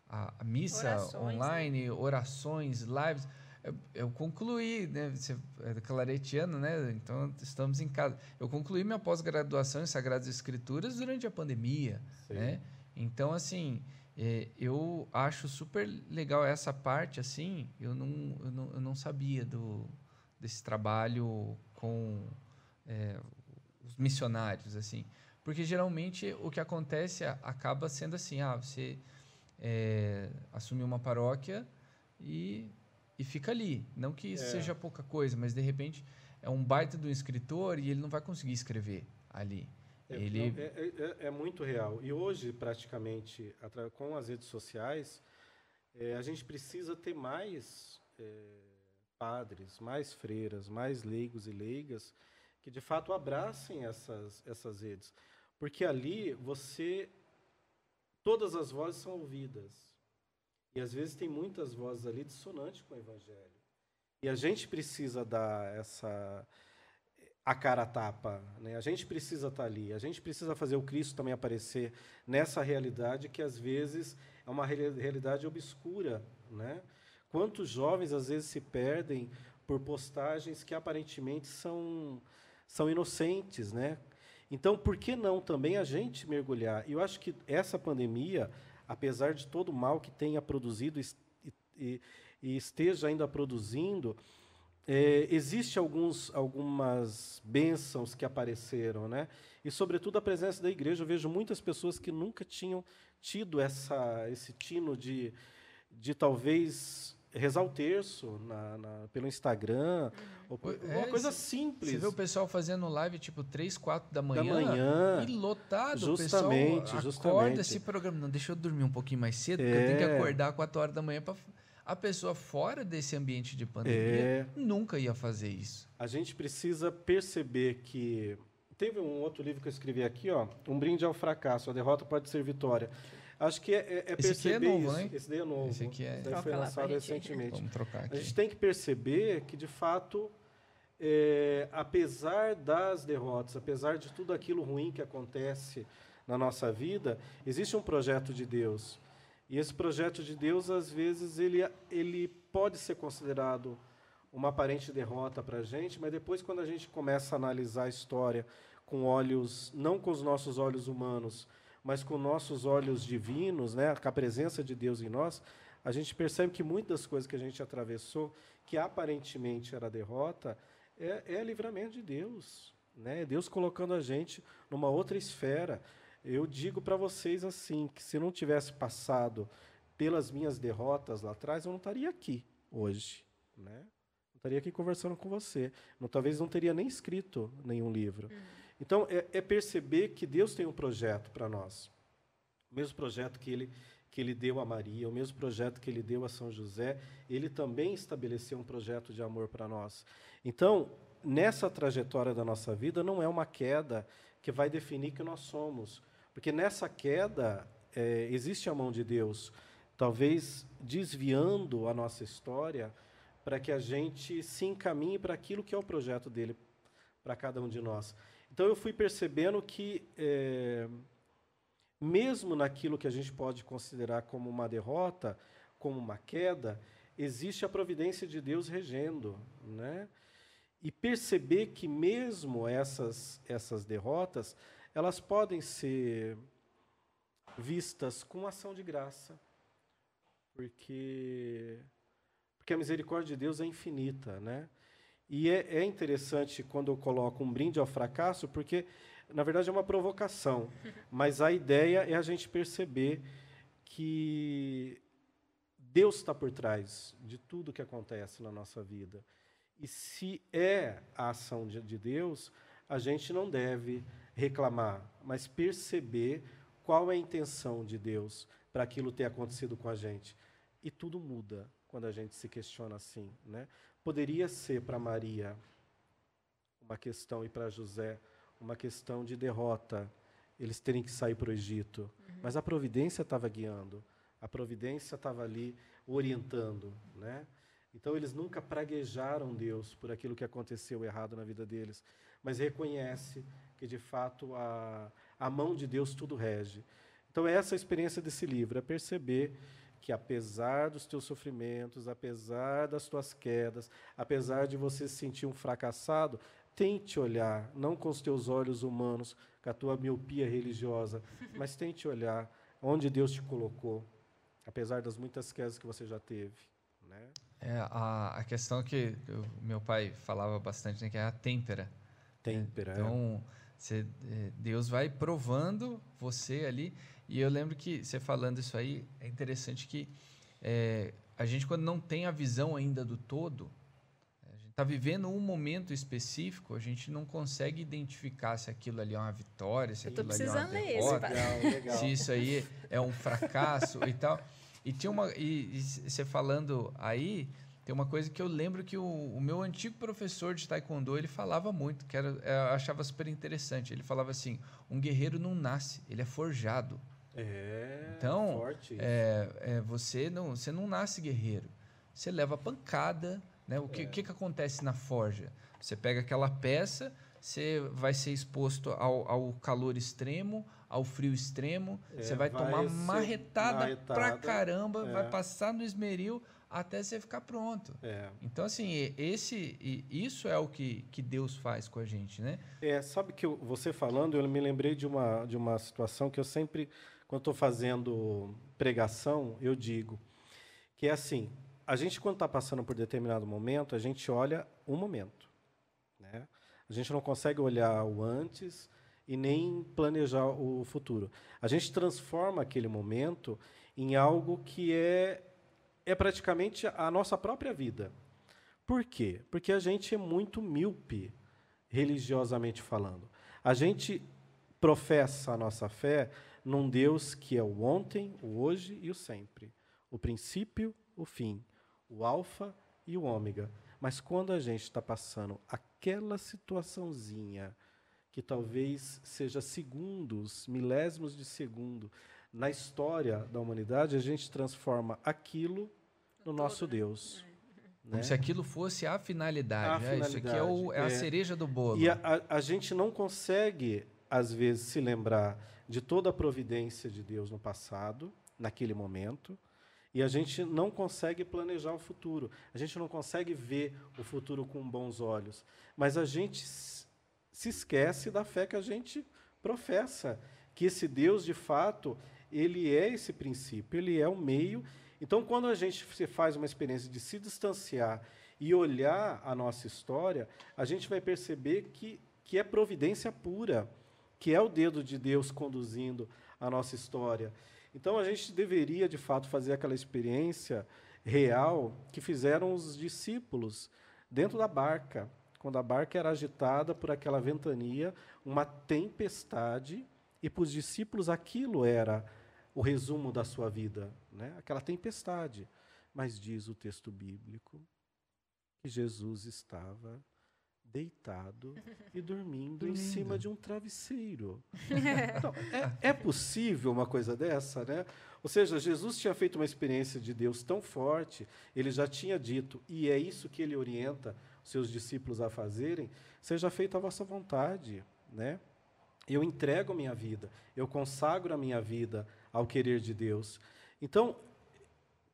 a, missa orações, né? online, né? orações, lives eu, eu concluí, né? Você é claretiano, né? Então estamos em casa. Eu concluí minha pós-graduação em Sagradas Escrituras durante a pandemia, Sim. né? Então assim, é, eu acho super legal essa parte, assim. Eu não, eu não, eu não sabia do desse trabalho com é, os missionários, assim, porque geralmente o que acontece acaba sendo assim, ah, você é, assumiu uma paróquia e e fica ali. Não que isso é. seja pouca coisa, mas de repente é um baita do escritor e ele não vai conseguir escrever ali. É, ele... Não, é, é, é, muito real. E hoje, praticamente, com as redes sociais, é, a gente precisa ter mais é, padres, mais freiras, mais leigos e leigas que, de fato, abracem essas, essas redes. Porque ali você... Todas as vozes são ouvidas. E às vezes tem muitas vozes ali dissonantes com o evangelho. E a gente precisa dar essa a cara a tapa, né? A gente precisa estar ali, a gente precisa fazer o Cristo também aparecer nessa realidade que às vezes é uma realidade obscura, né? Quantos jovens às vezes se perdem por postagens que aparentemente são são inocentes, né? Então, por que não também a gente mergulhar? Eu acho que essa pandemia, apesar de todo o mal que tenha produzido e, esteja ainda produzindo, é, existe alguns, algumas bênçãos que apareceram, né? E sobretudo a presença da igreja. Eu vejo muitas pessoas que nunca tinham tido essa, esse tino de, de talvez rezar o terço na, na, pelo Instagram, ou, é, uma coisa simples. Você vê o pessoal fazendo live tipo 3, 4 da manhã, da manhã e lotado. Justamente, o pessoal justamente. acorda se programa. Não, deixa eu dormir um pouquinho mais cedo, é. porque eu tenho que é. acordar 4 horas da manhã para a pessoa fora desse ambiente de pandemia é. nunca ia fazer isso. A gente precisa perceber que teve um outro livro que eu escrevi aqui, ó, Um brinde ao fracasso, a derrota pode ser vitória. Acho que é, é, é perceber Esse aqui é novo, isso. Hein? Esse daí é novo. Esse aqui é... Esse daí foi lançado recentemente. Vamos trocar aqui. A gente tem que perceber que, de fato, é, apesar das derrotas, apesar de tudo aquilo ruim que acontece na nossa vida, existe um projeto de Deus. E esse projeto de Deus, às vezes, ele, ele pode ser considerado uma aparente derrota para a gente, mas depois, quando a gente começa a analisar a história com olhos, não com os nossos olhos humanos, mas com nossos olhos divinos, né, com a presença de Deus em nós, a gente percebe que muitas coisas que a gente atravessou, que aparentemente era derrota, é, é livramento de Deus. Né? Deus colocando a gente numa outra esfera. Eu digo para vocês assim, que se não tivesse passado pelas minhas derrotas lá atrás, eu não estaria aqui hoje, né? Não estaria aqui conversando com você. Não, talvez não teria nem escrito nenhum livro. Uhum. Então, é, é, perceber que Deus tem um projeto para nós. O mesmo projeto que ele, que ele deu a Maria, o mesmo projeto que ele deu a São José, ele também estabeleceu um projeto de amor para nós. Então, nessa trajetória da nossa vida, não é uma queda que vai definir que nós somos. Porque nessa queda é, existe a mão de Deus, talvez desviando a nossa história para que a gente se encaminhe para aquilo que é o projeto dele para cada um de nós. Então eu fui percebendo que, é, mesmo naquilo que a gente pode considerar como uma derrota, como uma queda, existe a providência de Deus regendo, né? E perceber que mesmo essas essas derrotas elas podem ser vistas com ação de graça, porque porque a misericórdia de Deus é infinita, né? E é, é interessante quando eu coloco um brinde ao fracasso, porque na verdade é uma provocação, mas a ideia é a gente perceber que Deus está por trás de tudo que acontece na nossa vida. E se é a ação de, de Deus, a gente não deve reclamar, mas perceber qual é a intenção de Deus para aquilo ter acontecido com a gente. E tudo muda quando a gente se questiona assim, né? Poderia ser para Maria uma questão e para José uma questão de derrota, eles terem que sair para o Egito, uhum. mas a providência estava guiando, a providência estava ali orientando, né? Então eles nunca praguejaram Deus por aquilo que aconteceu errado na vida deles, mas reconhece que de fato a, a mão de Deus tudo rege. Então, essa é a experiência desse livro, é perceber que apesar dos teus sofrimentos, apesar das tuas quedas, apesar de você se sentir um fracassado, tente olhar, não com os teus olhos humanos, com a tua miopia religiosa, mas tente olhar onde Deus te colocou, apesar das muitas quedas que você já teve. Né? É, a, a questão que o meu pai falava bastante, né, que é a têmpera. Têmpera, é. Então, você, é, Deus vai provando você ali. E eu lembro que você falando isso aí, é interessante que é, a gente, quando não tem a visão ainda do todo, a gente está vivendo um momento específico, a gente não consegue identificar se aquilo ali é uma vitória, se aquilo ali é uma derrota, legal, legal. se isso aí é um fracasso e tal. E tinha uma. E, e você falando aí, tem uma coisa que eu lembro que o, o, meu antigo professor de taekwondo ele falava muito, que era, eu achava super interessante. Ele falava assim: um guerreiro não nasce, ele é forjado. É, Então. É, é, você, não, você não nasce guerreiro. Você leva pancada. Né? O que, É. que, que acontece na forja? Você pega aquela peça, você vai ser exposto ao, ao calor extremo, ao frio extremo. É, você vai, vai tomar ser marretada, pra marretada, caramba, é. vai passar no esmeril até você ficar pronto. É. Então, assim, esse, isso é o que, que Deus faz com a gente, né? É, sabe que eu- você falando, eu me lembrei de uma, de uma situação que eu sempre, quando estou fazendo pregação, eu digo, que é assim, a gente quando está passando por determinado momento, a gente olha um momento. Né? A gente não consegue olhar o antes e nem planejar o futuro. A gente transforma aquele momento em algo que é, é praticamente a nossa própria vida. Por quê? Porque a gente é muito míope, religiosamente falando. A gente professa a nossa fé num Deus que é o ontem, o hoje e o sempre. O princípio, o fim. O alfa e o ômega. Mas quando a gente está passando aquela situaçãozinha que talvez seja segundos, milésimos de segundo na história da humanidade, a gente transforma aquilo no nosso Deus. Como né? se aquilo fosse a finalidade. A né? Isso aqui é, o- é a finalidade, é. cereja do bolo. E a, a- a gente não consegue, às vezes, se lembrar de toda a providência de Deus no passado, naquele momento, e a gente não consegue planejar o futuro. A gente não consegue ver o futuro com bons olhos. Mas a gente se esquece da fé que a gente professa, que esse Deus, de fato, ele é esse princípio, ele é o meio. Então, quando a gente se faz uma experiência de se distanciar e olhar a nossa história, a gente vai perceber que, que é providência pura, que é o dedo de Deus conduzindo a nossa história. Então, a gente deveria, de fato, fazer aquela experiência real que fizeram os discípulos dentro da barca, quando a barca era agitada por aquela ventania, uma tempestade, e para os discípulos aquilo era o resumo da sua vida, né? aquela tempestade. Mas diz o texto bíblico que Jesus estava deitado e dormindo, em cima de um travesseiro. Então, é, é possível uma coisa dessa, né? Ou seja, Jesus tinha feito uma experiência de Deus tão forte, ele já tinha dito, e é isso que ele orienta os seus discípulos a fazerem, seja feita a vossa vontade, né? Eu entrego a minha vida, eu consagro a minha vida ao querer de Deus. Então,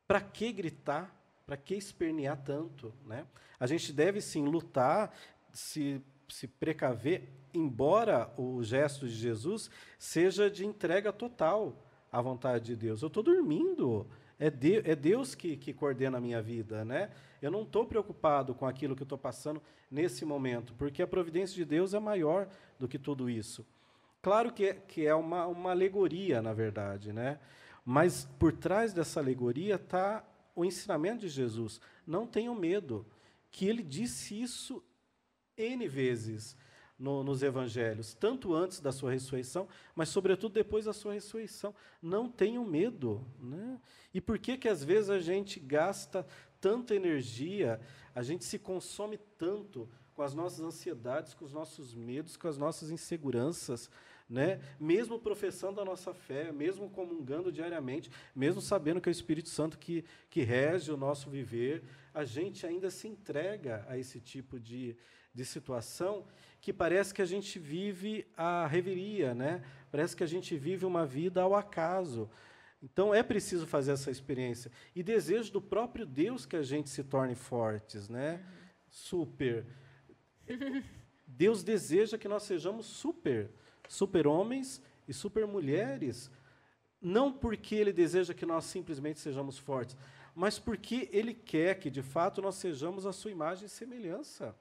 para que gritar? Para que espernear tanto? Né? A gente deve sim lutar, se, se precaver, embora o gesto de Jesus seja de entrega total à vontade de Deus. Eu estou dormindo. É, de, é Deus que, que coordena a minha vida. Né? Eu não estou preocupado com aquilo que eu estou passando nesse momento, porque a providência de Deus é maior do que tudo isso. Claro que é, que é uma, uma alegoria, na verdade, né? mas por trás dessa alegoria está o ensinamento de Jesus. Não tenham medo, que ele disse isso N vezes no, nos evangelhos, tanto antes da sua ressurreição, mas sobretudo depois da sua ressurreição. Não tenham medo. Né? E por que, que às vezes a gente gasta tanta energia, a gente se consome tanto com as nossas ansiedades, com os nossos medos, com as nossas inseguranças, né? mesmo professando a nossa fé, mesmo comungando diariamente, mesmo sabendo que é o Espírito Santo que, que rege o nosso viver, a gente ainda se entrega a esse tipo de, de situação que parece que a gente vive a reveria, né? parece que a gente vive uma vida ao acaso. Então é preciso fazer essa experiência. E desejo do próprio Deus que a gente se torne fortes, né? Super. Deus deseja que nós sejamos super, super homens e super mulheres, não porque ele deseja que nós simplesmente sejamos fortes, mas porque ele quer que de fato nós sejamos a sua imagem e semelhança.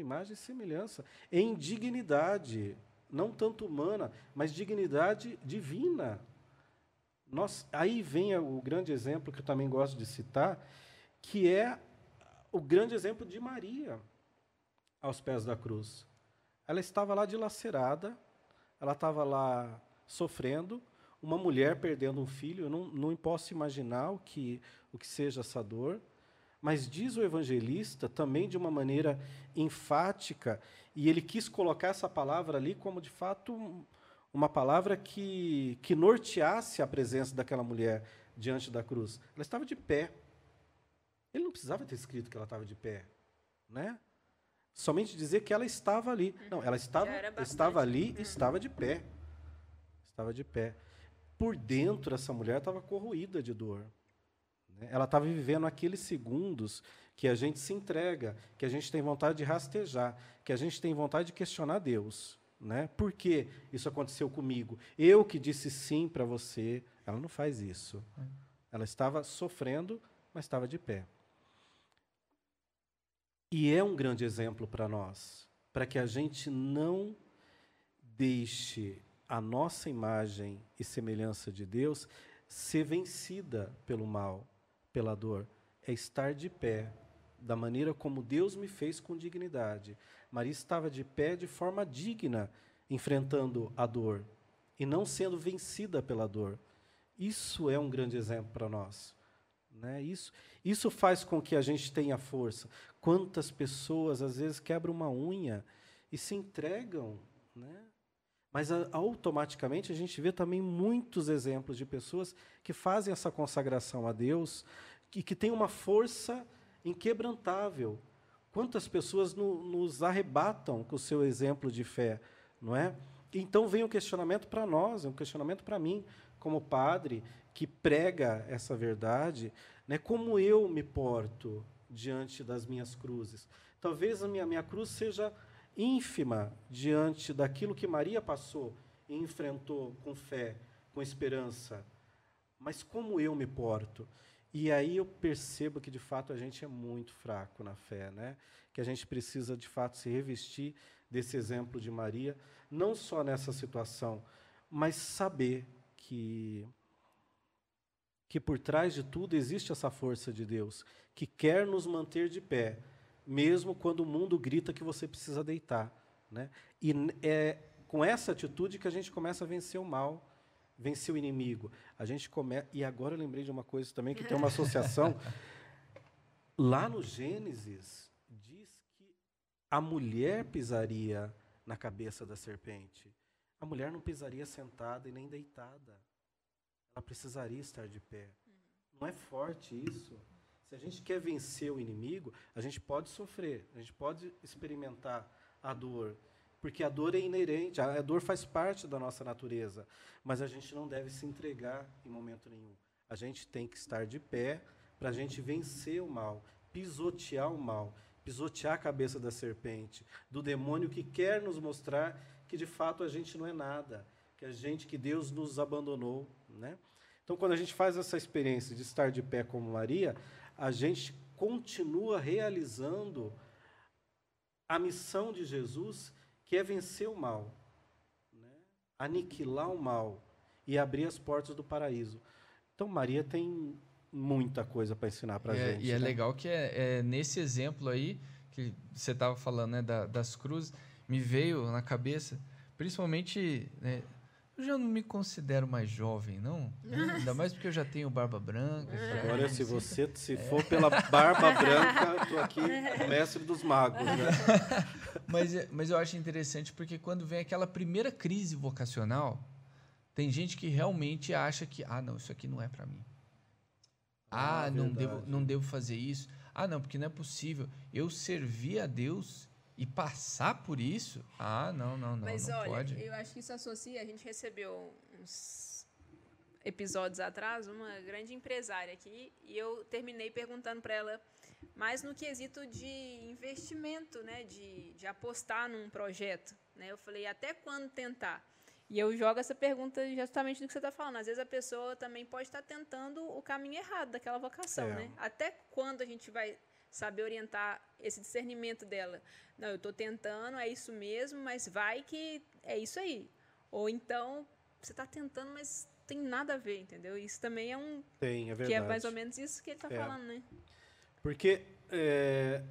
Imagem e semelhança. Em dignidade, não tanto humana, mas dignidade divina. Nós, aí vem o grande exemplo que eu também gosto de citar, que é o grande exemplo de Maria aos pés da cruz. Ela estava lá dilacerada, ela estava lá sofrendo, uma mulher perdendo um filho, eu não, não posso imaginar o que, o que seja essa dor, mas diz o evangelista também de uma maneira enfática, e ele quis colocar essa palavra ali como de fato um, uma palavra que, que norteasse a presença daquela mulher diante da cruz. Ela estava de pé. Ele não precisava ter escrito que ela estava de pé, né? Somente dizer que ela estava ali. Não, ela estava, estava ali e estava de pé. Estava de pé. Por dentro, essa mulher estava corroída de dor. Né? Ela estava vivendo aqueles segundos que a gente se entrega, que a gente tem vontade de rastejar, que a gente tem vontade de questionar Deus. Né? Por que isso aconteceu comigo? Eu que disse sim para você. Ela não faz isso. Ela estava sofrendo, mas estava de pé. E é um grande exemplo para nós, para que a gente não deixe a nossa imagem e semelhança de Deus ser vencida pelo mal, pela dor. É estar de pé, da maneira como Deus me fez com dignidade. Maria estava de pé de forma digna, enfrentando a dor e não sendo vencida pela dor. Isso é um grande exemplo para nós. Né? Isso, isso faz com que a gente tenha força. Quantas pessoas, às vezes, quebram uma unha e se entregam. Né? Mas automaticamente a gente vê também muitos exemplos de pessoas que fazem essa consagração a Deus e que têm uma força inquebrantável. Quantas pessoas no, nos arrebatam com o seu exemplo de fé, não é? Então vem um questionamento para nós, um questionamento para mim, como padre que prega essa verdade, né? Como eu me porto diante das minhas cruzes? Talvez a minha, minha cruz seja ínfima diante daquilo que Maria passou e enfrentou com fé, com esperança. Mas como eu me porto? E aí eu percebo que de fato a gente é muito fraco na fé, né? Que a gente precisa de fato se revestir desse exemplo de Maria, não só nessa situação, mas saber que que por trás de tudo existe essa força de Deus, que quer nos manter de pé, mesmo quando o mundo grita que você precisa deitar. Né? E é com essa atitude que a gente começa a vencer o mal, vencer o inimigo. A gente come... E agora eu lembrei de uma coisa também, que tem uma associação. Lá no Gênesis, diz que a mulher pisaria na cabeça da serpente. A mulher não pisaria sentada e nem deitada ela precisaria estar de pé. Não é forte isso? Se a gente quer vencer o inimigo, a gente pode sofrer, a gente pode experimentar a dor, porque a dor é inerente, a dor faz parte da nossa natureza, mas a gente não deve se entregar em momento nenhum. A gente tem que estar de pé para a gente vencer o mal, pisotear o mal, pisotear a cabeça da serpente, do demônio que quer nos mostrar que de fato a gente não é nada, que a gente, que Deus nos abandonou, né? Então, quando a gente faz essa experiência de estar de pé como Maria, a gente continua realizando a missão de Jesus, que é vencer o mal, né? aniquilar o mal e abrir as portas do paraíso. Então, Maria tem muita coisa para ensinar para a é, gente. E é né? legal que é, é, nesse exemplo aí, que você estava falando né, da, das cruzes, me veio na cabeça, principalmente. Né, eu já não me considero mais jovem, não. Ainda mais porque eu já tenho barba branca. Agora, se você se for pela barba branca, estou aqui mestre dos magos. Né? mas, mas eu acho interessante porque quando vem aquela primeira crise vocacional, tem gente que realmente acha que, ah, não, isso aqui não é para mim. Ah, ah não, devo, não devo fazer isso. Ah, não, porque não é possível. Eu servir a Deus e passar por isso? Ah, não, não, não. Mas não olha, pode. eu acho que isso associa. A gente recebeu uns episódios atrás uma grande empresária aqui e eu terminei perguntando para ela mais no quesito de investimento, né, de, de apostar num projeto, né? Eu falei até quando tentar. E eu jogo essa pergunta justamente do que você está falando. Às vezes a pessoa também pode estar tentando o caminho errado daquela vocação, é. né? Até quando a gente vai saber orientar esse discernimento dela. Não, eu estou tentando, é isso mesmo, mas vai que é isso aí. Ou então, você está tentando, mas tem nada a ver, entendeu? Isso também é um. Tem, é verdade. Que é mais ou menos isso que ele está é. falando, né? Porque é,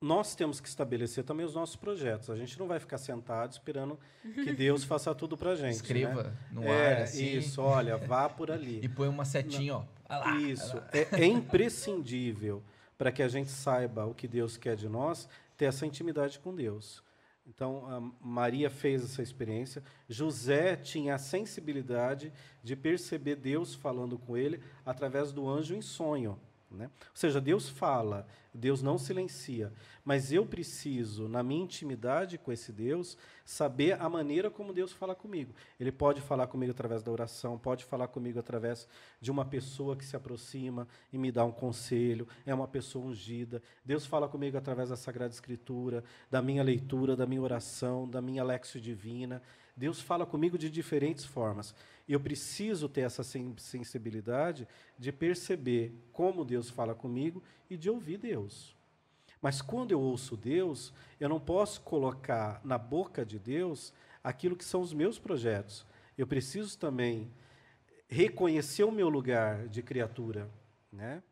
nós temos que estabelecer também os nossos projetos. A gente não vai ficar sentado esperando que Deus faça tudo para gente. Escreva né? no é, ar. Assim. Isso, olha, vá por ali. e põe uma setinha, ó. Lá, isso. É, é imprescindível para que a gente saiba o que Deus quer de nós, ter essa intimidade com Deus. Então, Maria fez essa experiência. José tinha a sensibilidade de perceber Deus falando com ele através do anjo em sonho. Né? Ou seja, Deus fala, Deus não silencia, mas eu preciso, na minha intimidade com esse Deus, saber a maneira como Deus fala comigo. Ele pode falar comigo através da oração, pode falar comigo através de uma pessoa que se aproxima e me dá um conselho, é uma pessoa ungida. Deus fala comigo através da Sagrada Escritura, da minha leitura, da minha oração, da minha lexio divina. Deus fala comigo de diferentes formas. Eu preciso ter essa sensibilidade de perceber como Deus fala comigo e de ouvir Deus. Mas quando eu ouço Deus, eu não posso colocar na boca de Deus aquilo que são os meus projetos. Eu preciso também reconhecer o meu lugar de criatura, né?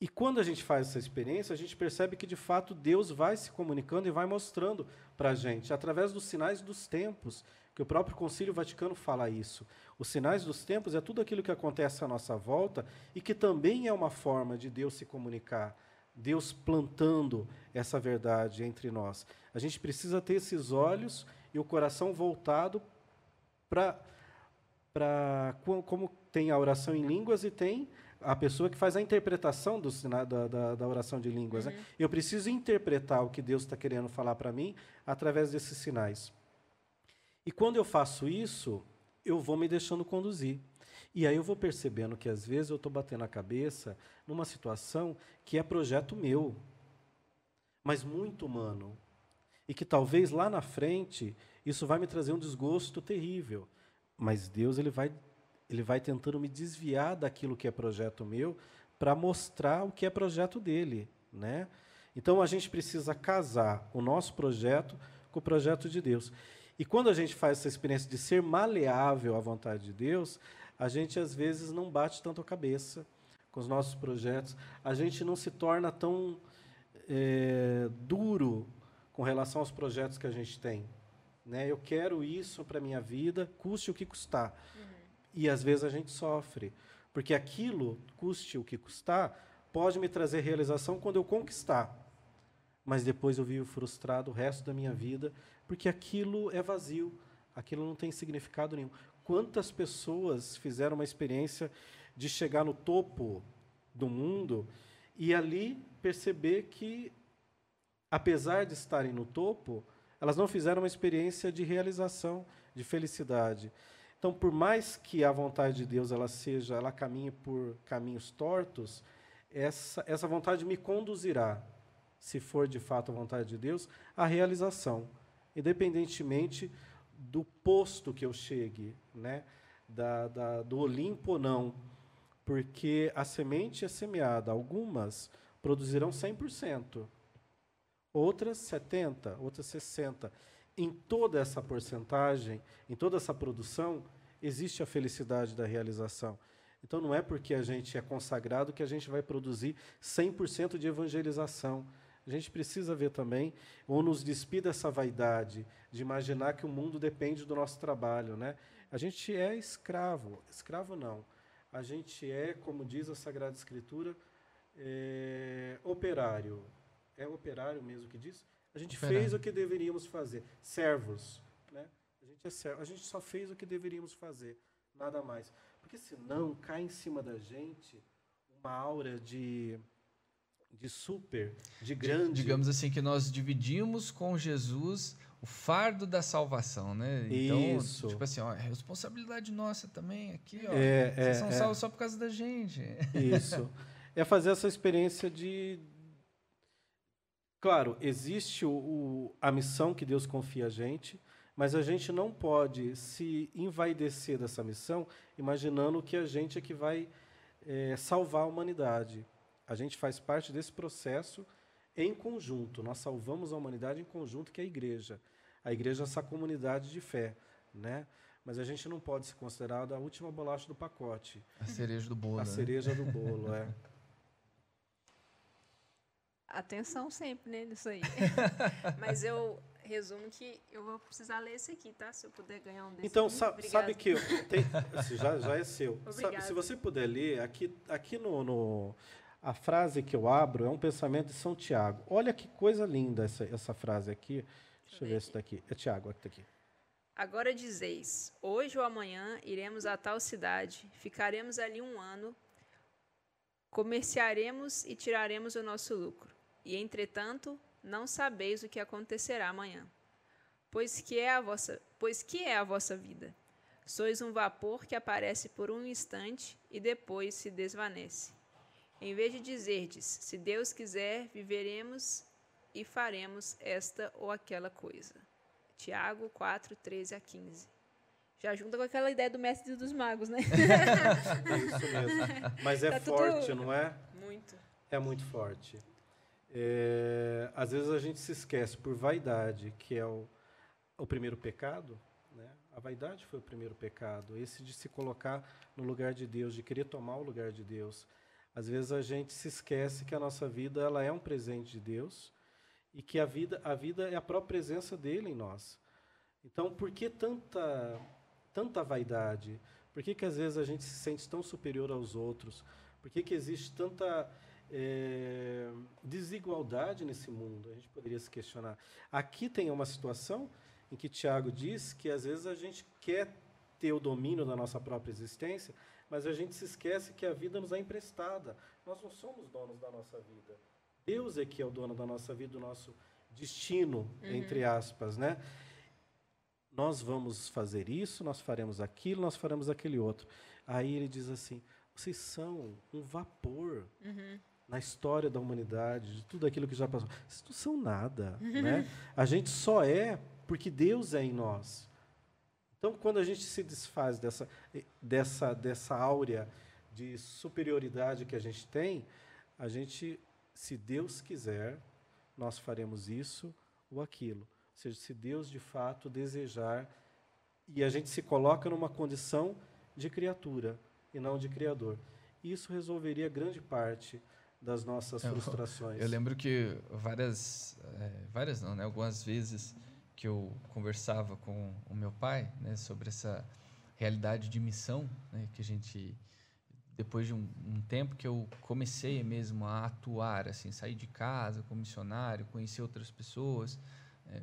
E quando a gente faz essa experiência, a gente percebe que de fato Deus vai se comunicando e vai mostrando para a gente, através dos sinais dos tempos, que o próprio Concílio Vaticano fala isso. Os sinais dos tempos é tudo aquilo que acontece à nossa volta e que também é uma forma de Deus se comunicar, Deus plantando essa verdade entre nós. A gente precisa ter esses olhos e o coração voltado para como tem a oração em línguas e tem a pessoa que faz a interpretação do, da, da, da oração de línguas. Né? Uhum. Né? Eu preciso interpretar o que Deus está querendo falar para mim através desses sinais. E quando eu faço isso, eu vou me deixando conduzir. E aí eu vou percebendo que às vezes eu estou batendo a cabeça numa situação que é projeto meu, mas muito humano. E que talvez lá na frente isso vai me trazer um desgosto terrível. Mas Deus ele vai ele vai tentando me desviar daquilo que é projeto meu para mostrar o que é projeto dele, né? Então a gente precisa casar o nosso projeto com o projeto de Deus. E quando a gente faz essa experiência de ser maleável à vontade de Deus, a gente às vezes não bate tanto a cabeça com os nossos projetos, a gente não se torna tão é, duro com relação aos projetos que a gente tem. Né? Eu quero isso para minha vida, custe o que custar. E às vezes a gente sofre, porque aquilo, custe o que custar, pode me trazer realização quando eu conquistar. Mas depois eu vivo frustrado o resto da minha vida, porque aquilo é vazio, aquilo não tem significado nenhum. Quantas pessoas fizeram uma experiência de chegar no topo do mundo e ali perceber que, apesar de estarem no topo, elas não fizeram uma experiência de realização, de felicidade. Então, por mais que a vontade de Deus ela seja, ela caminhe por caminhos tortos, essa, essa vontade me conduzirá, se for de fato a vontade de Deus, à realização, independentemente do posto que eu chegue, né? da, da, do Olimpo ou não, porque a semente é semeada, algumas produzirão 100%, outras 70%, outras 60% em toda essa porcentagem, em toda essa produção, existe a felicidade da realização. Então não é porque a gente é consagrado que a gente vai produzir 100% de evangelização. A gente precisa ver também, ou nos despir dessa vaidade de imaginar que o mundo depende do nosso trabalho. Né? A gente é escravo, escravo não. A gente é, como diz a Sagrada Escritura, é, operário. É operário mesmo que diz? A gente fez o que deveríamos fazer. Servos. Né? A, gente é servo. a gente só fez o que deveríamos fazer. Nada mais. Porque senão cai em cima da gente uma aura de, de super, de grande. Digamos assim, que nós dividimos com Jesus o fardo da salvação, né? Então, Isso. tipo assim, ó, é responsabilidade nossa também aqui, ó. É, Vocês é, são é. salvos só por causa da gente. Isso. É fazer essa experiência de, Claro, existe o, o, a missão que Deus confia a gente, mas a gente não pode se envaidecer dessa missão imaginando que a gente é que vai é, salvar a humanidade. A gente faz parte desse processo em conjunto. Nós salvamos a humanidade em conjunto, que é a igreja. A igreja é essa comunidade de fé, né? Mas a gente não pode se considerar a última bolacha do pacote. A cereja do bolo. A né? cereja do bolo, é. atenção sempre, né, nisso aí. Mas eu resumo que eu vou precisar ler esse aqui, tá? Se eu puder ganhar um desse. Então, sa sabe que tem, já, já é seu. Sabe, se você puder ler, aqui, aqui no, no, a frase que eu abro é um pensamento de São Tiago. Olha que coisa linda essa, essa frase aqui. Deixa eu ver esse daqui. É Tiago, aqui tá aqui. Agora dizeis: hoje ou amanhã iremos a tal cidade, ficaremos ali um ano, comerciaremos e tiraremos o nosso lucro. E entretanto, não sabeis o que acontecerá amanhã. Pois que é a vossa, pois que é a vossa vida? Sois um vapor que aparece por um instante e depois se desvanece. Em vez de dizerdes, se Deus quiser, viveremos e faremos esta ou aquela coisa. Tiago 4, 13 a 15. Já junta com aquela ideia do mestre dos magos, né? é isso mesmo. Mas é tá forte, tudo... não é? Muito. É muito forte. É, às vezes a gente se esquece por vaidade, que é o, o primeiro pecado. Né? A vaidade foi o primeiro pecado. Esse de se colocar no lugar de Deus, de querer tomar o lugar de Deus. Às vezes a gente se esquece que a nossa vida ela é um presente de Deus e que a vida, a vida é a própria presença dele em nós. Então, por que tanta, tanta vaidade? Por que, que às vezes a gente se sente tão superior aos outros? Por que, que existe tanta é, desigualdade nesse mundo? A gente poderia se questionar. Aqui tem uma situação em que Tiago diz que às vezes a gente quer ter o domínio da nossa própria existência, mas a gente se esquece que a vida nos é emprestada. Nós não somos donos da nossa vida. Deus é que é o dono da nossa vida, do nosso destino, uhum. entre aspas, né? Nós vamos fazer isso, nós faremos aquilo, nós faremos aquele outro. Aí ele diz assim: vocês são um vapor uhum. Na história da humanidade, de tudo aquilo que já passou. Vocês não são nada, né? A gente só é porque Deus é em nós. Então, quando a gente se desfaz dessa, dessa, dessa áurea de superioridade que a gente tem, a gente se Deus quiser, nós faremos isso ou aquilo. Ou seja, se Deus de fato desejar, e a gente se coloca numa condição de criatura e não de criador. Isso resolveria grande parte das nossas eu, frustrações. Eu lembro que várias, é, várias não, né? Algumas vezes que eu conversava com o meu pai, né, sobre essa realidade de missão, né, que a gente depois de um, um, tempo que eu comecei mesmo a atuar, assim, sair de casa como missionário, conhecer outras pessoas. É,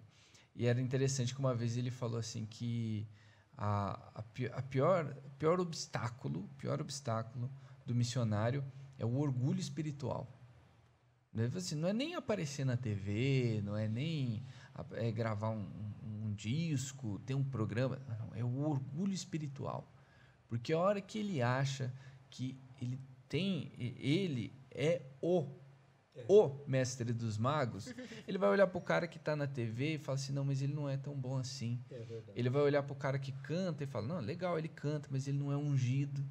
e era interessante que uma vez ele falou assim que a, a, a pior, pior obstáculo, pior obstáculo do missionário é o orgulho espiritual. Assim, não é nem aparecer na TV, não é nem é gravar um, um, disco, ter um programa. Não, é o orgulho espiritual. Porque a hora que ele acha que ele tem, ele é o é. o mestre dos magos, ele vai olhar para o cara que está na TV e fala assim, não, mas ele não é tão bom assim. É ele vai olhar para o cara que canta e fala, não, legal, ele canta, mas ele não é ungido.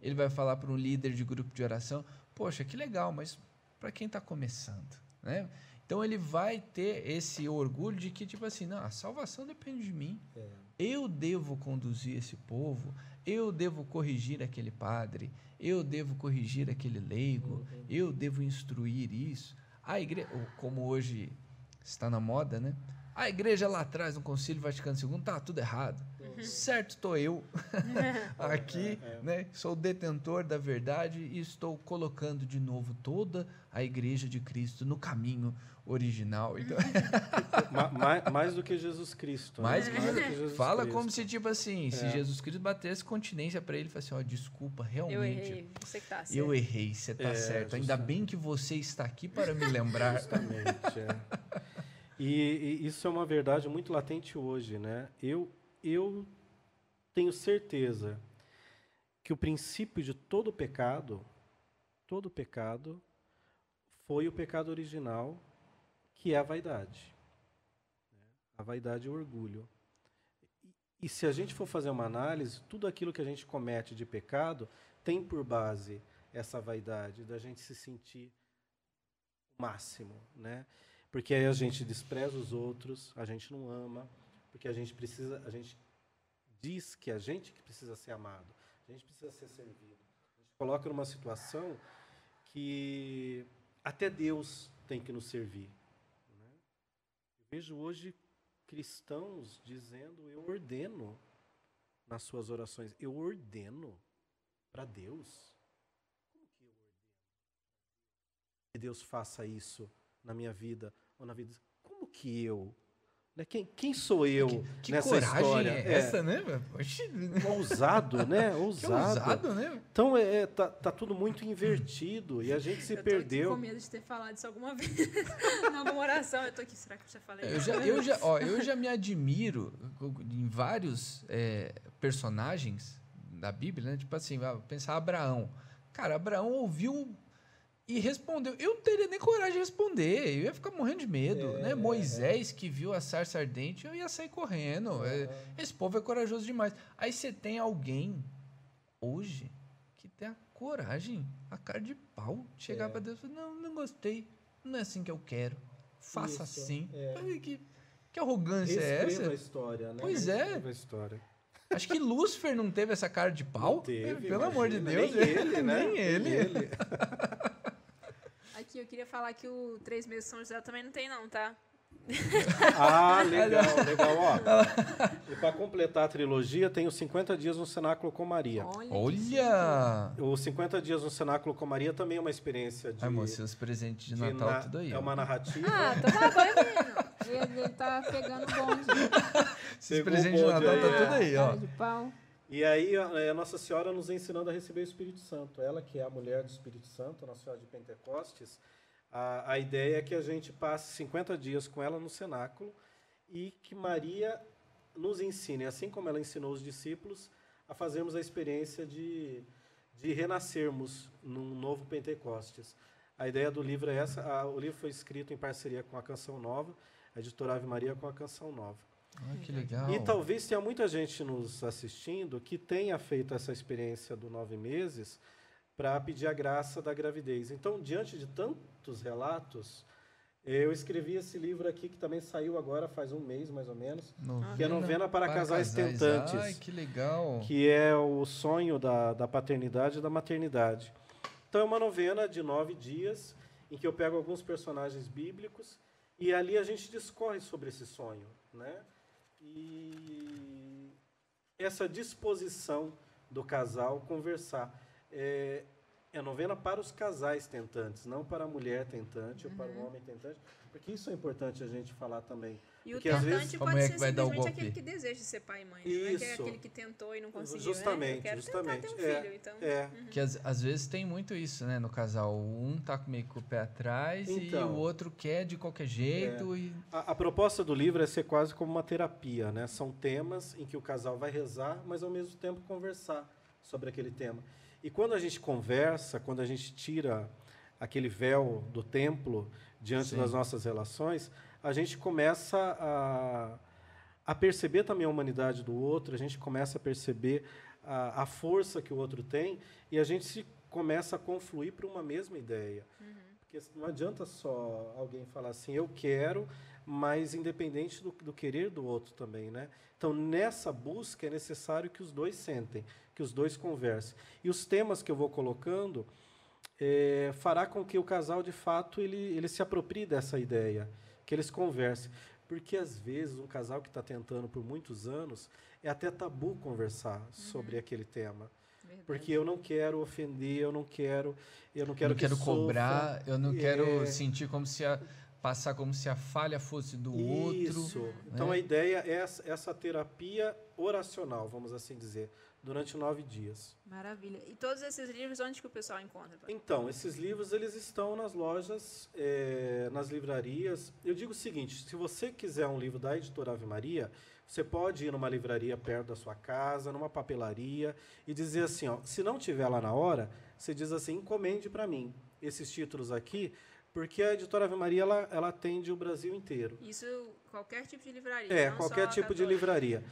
Ele vai falar para um líder de grupo de oração, poxa, que legal, mas para quem está começando, né? Então ele vai ter esse orgulho de que tipo assim, não, a salvação depende de mim. É. Eu devo conduzir esse povo, eu devo corrigir aquele padre, eu devo corrigir aquele leigo, uhum. eu devo instruir isso. A igreja, como hoje está na moda, né? A igreja lá atrás, no Concílio Vaticano II, tá tudo errado. Certo estou eu aqui, é, é. né? Sou detentor da verdade e estou colocando de novo toda a igreja de Cristo no caminho original. Então... mais, mais, do que Jesus Cristo. Né? Mais, que, mais que Jesus Fala Cristo. como se, tipo assim, é. se Jesus Cristo batesse continência para ele e falasse, ó, oh, desculpa, realmente. Eu errei, você que tá certo. Eu errei, você tá é, certo. Ainda bem que você está aqui para me lembrar. Justamente, é. E, e, isso é uma verdade muito latente hoje, né? Eu, eu tenho certeza que o princípio de todo pecado, todo pecado, foi o pecado original, que é a vaidade. A vaidade e o orgulho. E, se a gente for fazer uma análise, tudo aquilo que a gente comete de pecado tem por base essa vaidade, da gente se sentir o máximo, né? Porque aí a gente despreza os outros, a gente não ama, porque a gente precisa, a gente diz que a gente que precisa ser amado, a gente precisa ser servido. A gente coloca numa situação que até Deus tem que nos servir. Né? Eu vejo hoje cristãos dizendo: Eu ordeno nas suas orações, eu ordeno para Deus. Como que eu ordeno? Que Deus faça isso na minha vida ou na vida. Como que eu? Quem, quem sou eu Que, que nessa coragem história? é essa, né? meu? Oxi, Ousado, né? que Ousado. ousado, né? Então, é, tá, tá tudo muito invertido e a gente se eu tô perdeu. com medo de ter falado isso alguma vez. em alguma oração. Eu tô aqui, será que eu já falei? Eu já, eu já, ó, eu já me admiro em vários é, personagens da Bíblia, né? Tipo assim, pensar Abraão. Cara, Abraão ouviu e respondeu. Eu não teria nem coragem de responder. Eu ia ficar morrendo de medo, né? Moisés, que viu a sarça ardente, eu ia sair correndo. É, Esse povo é corajoso demais. Aí você tem alguém hoje que tem a coragem, a cara de pau, de chegar pra Deus e falar, não, não gostei. Não é assim que eu quero. Faça Isso, assim. é. Que, que arrogância é Reescreva a essa? história, né? Pois é. A história. Acho que Lúcifer não teve essa cara de pau. Não teve, Pelo amor de imagina. Deus. Nem ele, né? Nem ele. ele. Aqui, eu queria falar que o Três Meses de São José também não tem não, tá? Ah, legal, legal. Ó, e para completar a trilogia, tem os 50 dias no Cenáculo com Maria. Olha. Os 50 dias no Cenáculo com Maria também é uma experiência de. Ai, moço, seus presentes de de Natal, na- tudo aí. É uma narrativa. Ah, tá bom, menino. Ele, ele tá pegando bonde. Esses presentes de Natal aí, tá é. tudo aí, ó. Cara de pau. E aí a, é Nossa Senhora nos ensinando a receber o Espírito Santo. Ela que é a mulher do Espírito Santo, Nossa Senhora de Pentecostes, a, a ideia é que a gente passe 50 dias com ela no cenáculo e que Maria nos ensine, assim como ela ensinou os discípulos, a fazermos a experiência de, de renascermos num novo Pentecostes. A ideia do livro é essa. o livro foi escrito em parceria com a Canção Nova, a editora Ave Maria com a Canção Nova. Ah, que legal. E talvez tenha muita gente nos assistindo que tenha feito essa experiência do nove meses para pedir a graça da gravidez. Então, diante de tantos relatos, eu escrevi esse livro aqui que também saiu agora faz um mês mais ou menos, que é Novena para Casais Tentantes. Ai, que legal. que é o sonho da, da paternidade e da maternidade. Então, é uma novena de nove dias, em que eu pego alguns personagens bíblicos e ali a gente discorre sobre esse sonho. Né? E essa disposição do casal conversar. É, é a novena para os casais tentantes, não para a mulher tentante ou para o homem tentante, porque isso é importante a gente falar também. E o Porque, às tentante vezes, a pode mulher ser o simplesmente golpe. aquele que deseja ser pai e mãe. né? Não é é Isso. aquele que tentou e não conseguiu. Justamente, né? Eu quero justamente. tentar ter um É, filho, então. é. Que às, às vezes tem muito isso, né, no casal. Um tá meio com o pé atrás e Então. o outro quer de qualquer jeito. E... A, a proposta do livro é ser quase como uma terapia, né? São temas em que o casal vai rezar, mas ao mesmo tempo conversar sobre aquele tema. E quando a gente conversa, quando a gente tira aquele véu do templo diante Sim. das nossas relações, a gente começa a, a perceber também a humanidade do outro, a gente começa a perceber a, a força que o outro tem e a gente se começa a confluir para uma mesma ideia. Porque não adianta só alguém falar assim, eu quero, mas independente do, do querer do outro também, né? Então, nessa busca é necessário que os dois sentem, que os dois conversem. E os temas que eu vou colocando eh, fará com que o casal, de fato, ele, ele se aproprie dessa ideia, que eles conversem. Porque, às vezes, um casal que está tentando por muitos anos, é até tabu conversar sobre aquele tema. Verdade. Porque eu não quero ofender, eu não quero, eu não quero não que quero sofra. cobrar, eu não quero É. sentir como se a, passar como se a falha fosse do Isso. outro. Então né? a ideia é essa, essa terapia oracional, vamos assim dizer, durante nove dias. Maravilha. E todos esses livros, onde que o pessoal encontra? Então, esses livros eles estão nas lojas, eh, nas livrarias. Eu digo o seguinte: se você quiser um livro da editora Ave Maria, você pode ir numa livraria perto da sua casa, numa papelaria e dizer assim: ó, se não tiver lá na hora, você diz assim, encomende para mim esses títulos aqui, porque a editora Ave Maria ela, ela atende o Brasil inteiro. Isso, qualquer tipo de livraria. É, qualquer tipo de livraria.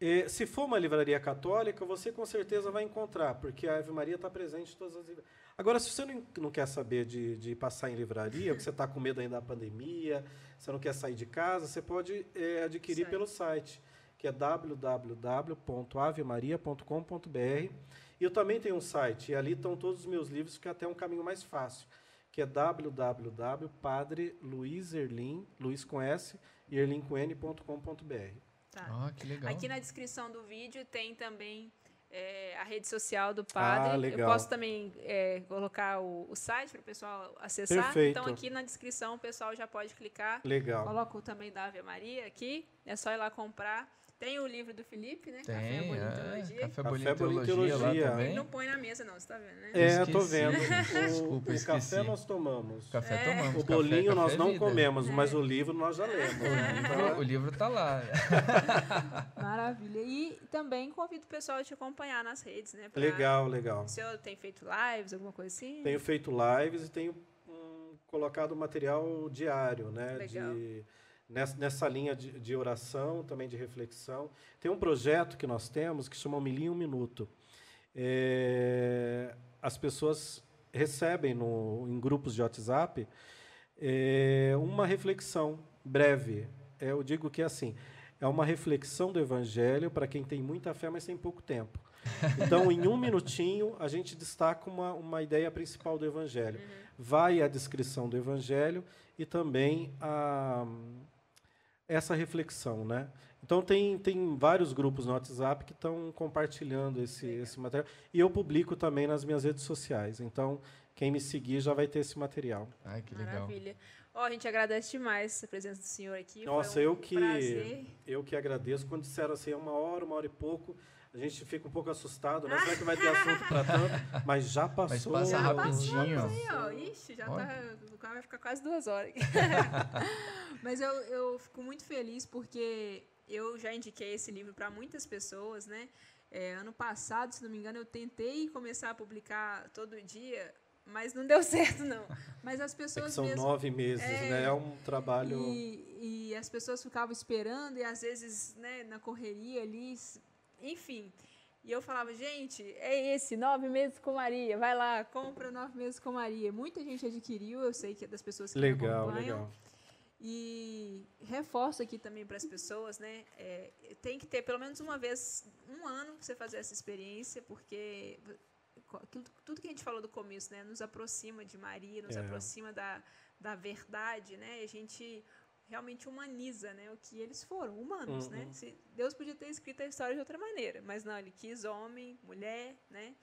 Eh, se for uma livraria católica, você com certeza vai encontrar, porque a Ave Maria está presente em todas as livrarias. Agora, se você não, não quer saber de, de passar em livraria, porque você está com medo ainda da pandemia, você não quer sair de casa, você pode eh, adquirir pelo site, que é www.avemaria.com.br. E eu também tenho um site, e ali estão todos os meus livros, que é até um caminho mais fácil, que é www.padreluizerlin, Luiz com S, e erlin com N.com.br. Tá. Ah, que legal. Aqui na descrição do vídeo tem também é, a rede social do padre. Ah, Eu posso também é, colocar o, o site para o pessoal acessar. Perfeito. Então, aqui na descrição, o pessoal já pode clicar. Legal. Coloco também da Ave Maria aqui. É só ir lá comprar. Tem o livro do Felipe, né? Café Tem, Bonito é, Teologia. Café Café Bonito Teologia lá Teologia. Ele também. não põe na mesa, não, você tá vendo, né? É, tô Esqueci. vendo. O, Desculpa, o café nós tomamos. Café É. tomamos. O café, bolinho café nós é não vida. comemos, mas o livro nós já lemos. né? O Então, livro, o livro tá lá. Maravilha. E também convido o pessoal a te acompanhar nas redes, né? pra- legal, legal. O senhor tem feito lives, alguma coisa assim? Tenho feito lives e tenho hum, colocado material diário, né? Legal. De, nessa, nessa linha de, de oração, também de reflexão. Tem um projeto que nós temos que chama Homilia em um Minuto. É, as pessoas recebem no, em grupos de WhatsApp é, uma reflexão breve. É, eu digo que é assim, é uma reflexão do Evangelho para quem tem muita fé, mas tem pouco tempo. Então, em um minutinho, a gente destaca uma, uma ideia principal do Evangelho. Vai a descrição do Evangelho e também a, essa reflexão, né? Então, tem, tem vários grupos no WhatsApp que estão compartilhando esse, esse material. E eu publico também nas minhas redes sociais. Então, quem me seguir já vai ter esse material. Ai, que legal. Maravilha. Ó, a gente agradece demais a presença do senhor aqui. Nossa, Foi um eu que prazer. eu que agradeço. Quando disseram assim, é uma hora, uma hora e pouco, a gente fica um pouco assustado, né? Será que vai ter assunto para tanto? Mas já passou. passa Já rapidinho. aí, ó. Ixi, já Olha. tá. O carro vai ficar quase duas horas. Mas eu, eu fico muito feliz porque eu já indiquei esse livro para muitas pessoas, né? É, ano passado, se não me engano, eu tentei começar a publicar todo dia, mas não deu certo, não. Mas as É pessoas são mesmo. nove meses, É, né? É um trabalho. E, e as pessoas ficavam esperando, e às vezes, né, na correria ali, enfim. E eu falava, gente, é esse, nove meses com Maria, vai lá, compra nove meses com Maria. Muita gente adquiriu, eu sei que é das pessoas que me Legal, acompanham. legal. E reforço aqui também para as pessoas, né? é, tem que ter pelo menos uma vez, um ano para você fazer essa experiência, porque tudo que a gente falou do começo, né? Nos aproxima de Maria, nos É. aproxima da, da verdade, né? E a gente realmente humaniza, né? O que eles foram, humanos, né? Uhum. Se, Deus podia ter escrito a história de outra maneira, mas não, ele quis homem, mulher, né?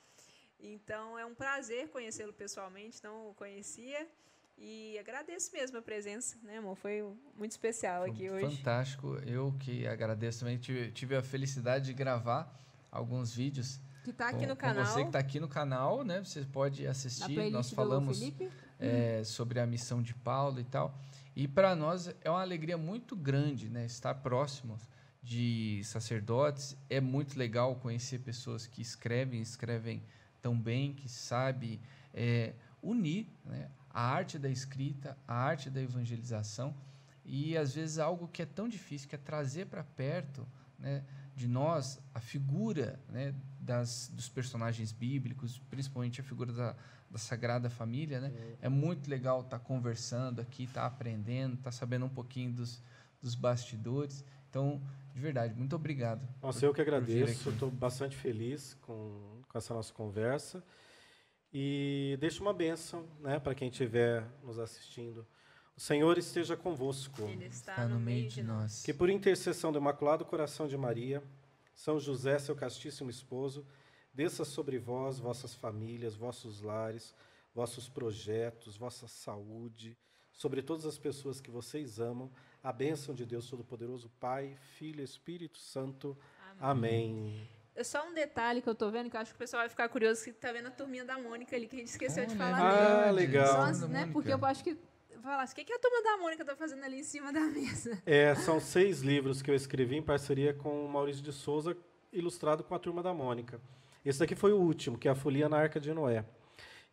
Então é um prazer conhecê-lo pessoalmente, não o conhecia. E agradeço mesmo a presença, né, amor? Foi muito especial aqui Foi hoje. Fantástico. Eu que agradeço também. Tive, tive a felicidade de gravar alguns vídeos. Que tá aqui no canal. você que está aqui no canal, né? Você pode assistir. Nós falamos é, sobre a missão de Paulo e tal. E para nós é uma alegria muito grande, né? Estar próximos de sacerdotes. É muito legal conhecer pessoas que escrevem, escrevem tão bem, que sabem é, unir né? a arte da escrita, a arte da evangelização. E às vezes algo que é tão difícil, que é trazer para perto né, de nós a figura né, das, dos personagens bíblicos, principalmente a figura da, da Sagrada Família, né? É muito legal estar conversando aqui, estar aprendendo, estar sabendo um pouquinho dos, dos bastidores. Então, de verdade, muito obrigado. Nossa, eu que agradeço. Estou bastante feliz com, com essa nossa conversa. E deixo uma bênção né, para quem estiver nos assistindo. O Senhor esteja convosco. Ele está Está no meio de nós. Que por intercessão do Imaculado Coração de Maria, São José, seu castíssimo esposo, desça sobre vós, vossas famílias, vossos lares, vossos projetos, vossa saúde, sobre todas as pessoas que vocês amam, a bênção de Deus Todo-Poderoso, Pai, Filho e Espírito Santo. Amém. É Só um detalhe que eu tô vendo, que eu acho que o pessoal vai ficar curioso, que tá vendo a turminha da Mônica ali, que a gente esqueceu de Olha, falar é dele. Ah, legal. As- da né, Mônica. porque eu acho que. Falasse, o que, que a turma da Mônica tá fazendo ali em cima da mesa? É, são seis livros que eu escrevi em parceria com o Maurício de Souza, ilustrado com a Turma da Mônica. Esse daqui foi o último, que é a Folia na Arca de Noé.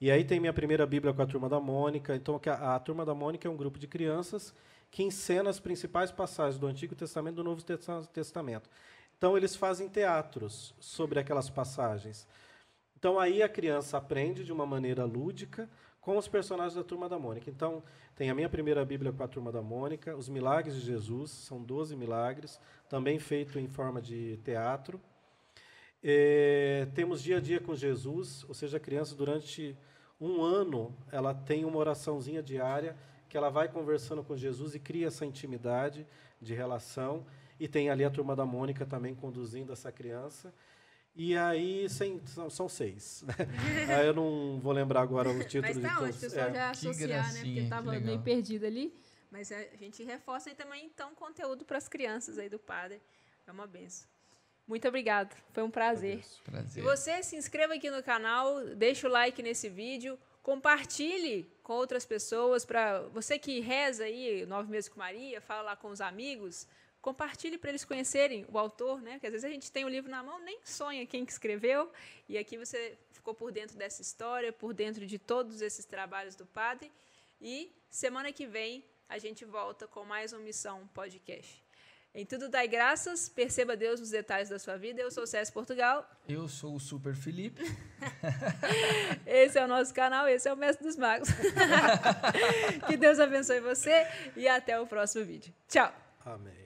E aí tem minha primeira Bíblia com a Turma da Mônica. Então, a, a Turma da Mônica é um grupo de crianças que encena as principais passagens do Antigo Testamento e do Novo Testa- Testamento. Então, eles fazem teatros sobre aquelas passagens. Então, aí a criança aprende de uma maneira lúdica com os personagens da Turma da Mônica. Então, tem a minha primeira Bíblia com a Turma da Mônica, os Milagres de Jesus, são 12 milagres, também feito em forma de teatro. É, temos dia a dia com Jesus, ou seja, a criança durante um ano ela tem uma oraçãozinha diária que ela vai conversando com Jesus e cria essa intimidade de relação. E tem ali a turma da Mônica também conduzindo essa criança. E aí sem, são, são seis. né? aí eu não vou lembrar agora o título Mas de tá todos. onde o pessoal É. já Que associar, né? Porque que tava legal. meio perdido ali. Mas a gente reforça aí também, então, conteúdo para as crianças aí do padre. É uma benção. Muito obrigado. Foi um prazer. E Prazer. você se inscreva aqui no canal, deixa o like nesse vídeo, compartilhe com outras pessoas para você que reza aí nove meses com Maria, fala lá com os amigos, compartilhe para eles conhecerem o autor, né? Porque às vezes a gente tem o livro na mão, nem sonha quem que escreveu, e aqui você ficou por dentro dessa história, por dentro de todos esses trabalhos do padre. E semana que vem a gente volta com mais um Missão Podcast. Em tudo dai graças, perceba Deus nos detalhes da sua vida. Eu sou o César Portugal. Eu sou o Super Felipe. Esse é o nosso canal, esse é o Mestre dos Magos. que Deus abençoe você e até o próximo vídeo. Tchau! Amém.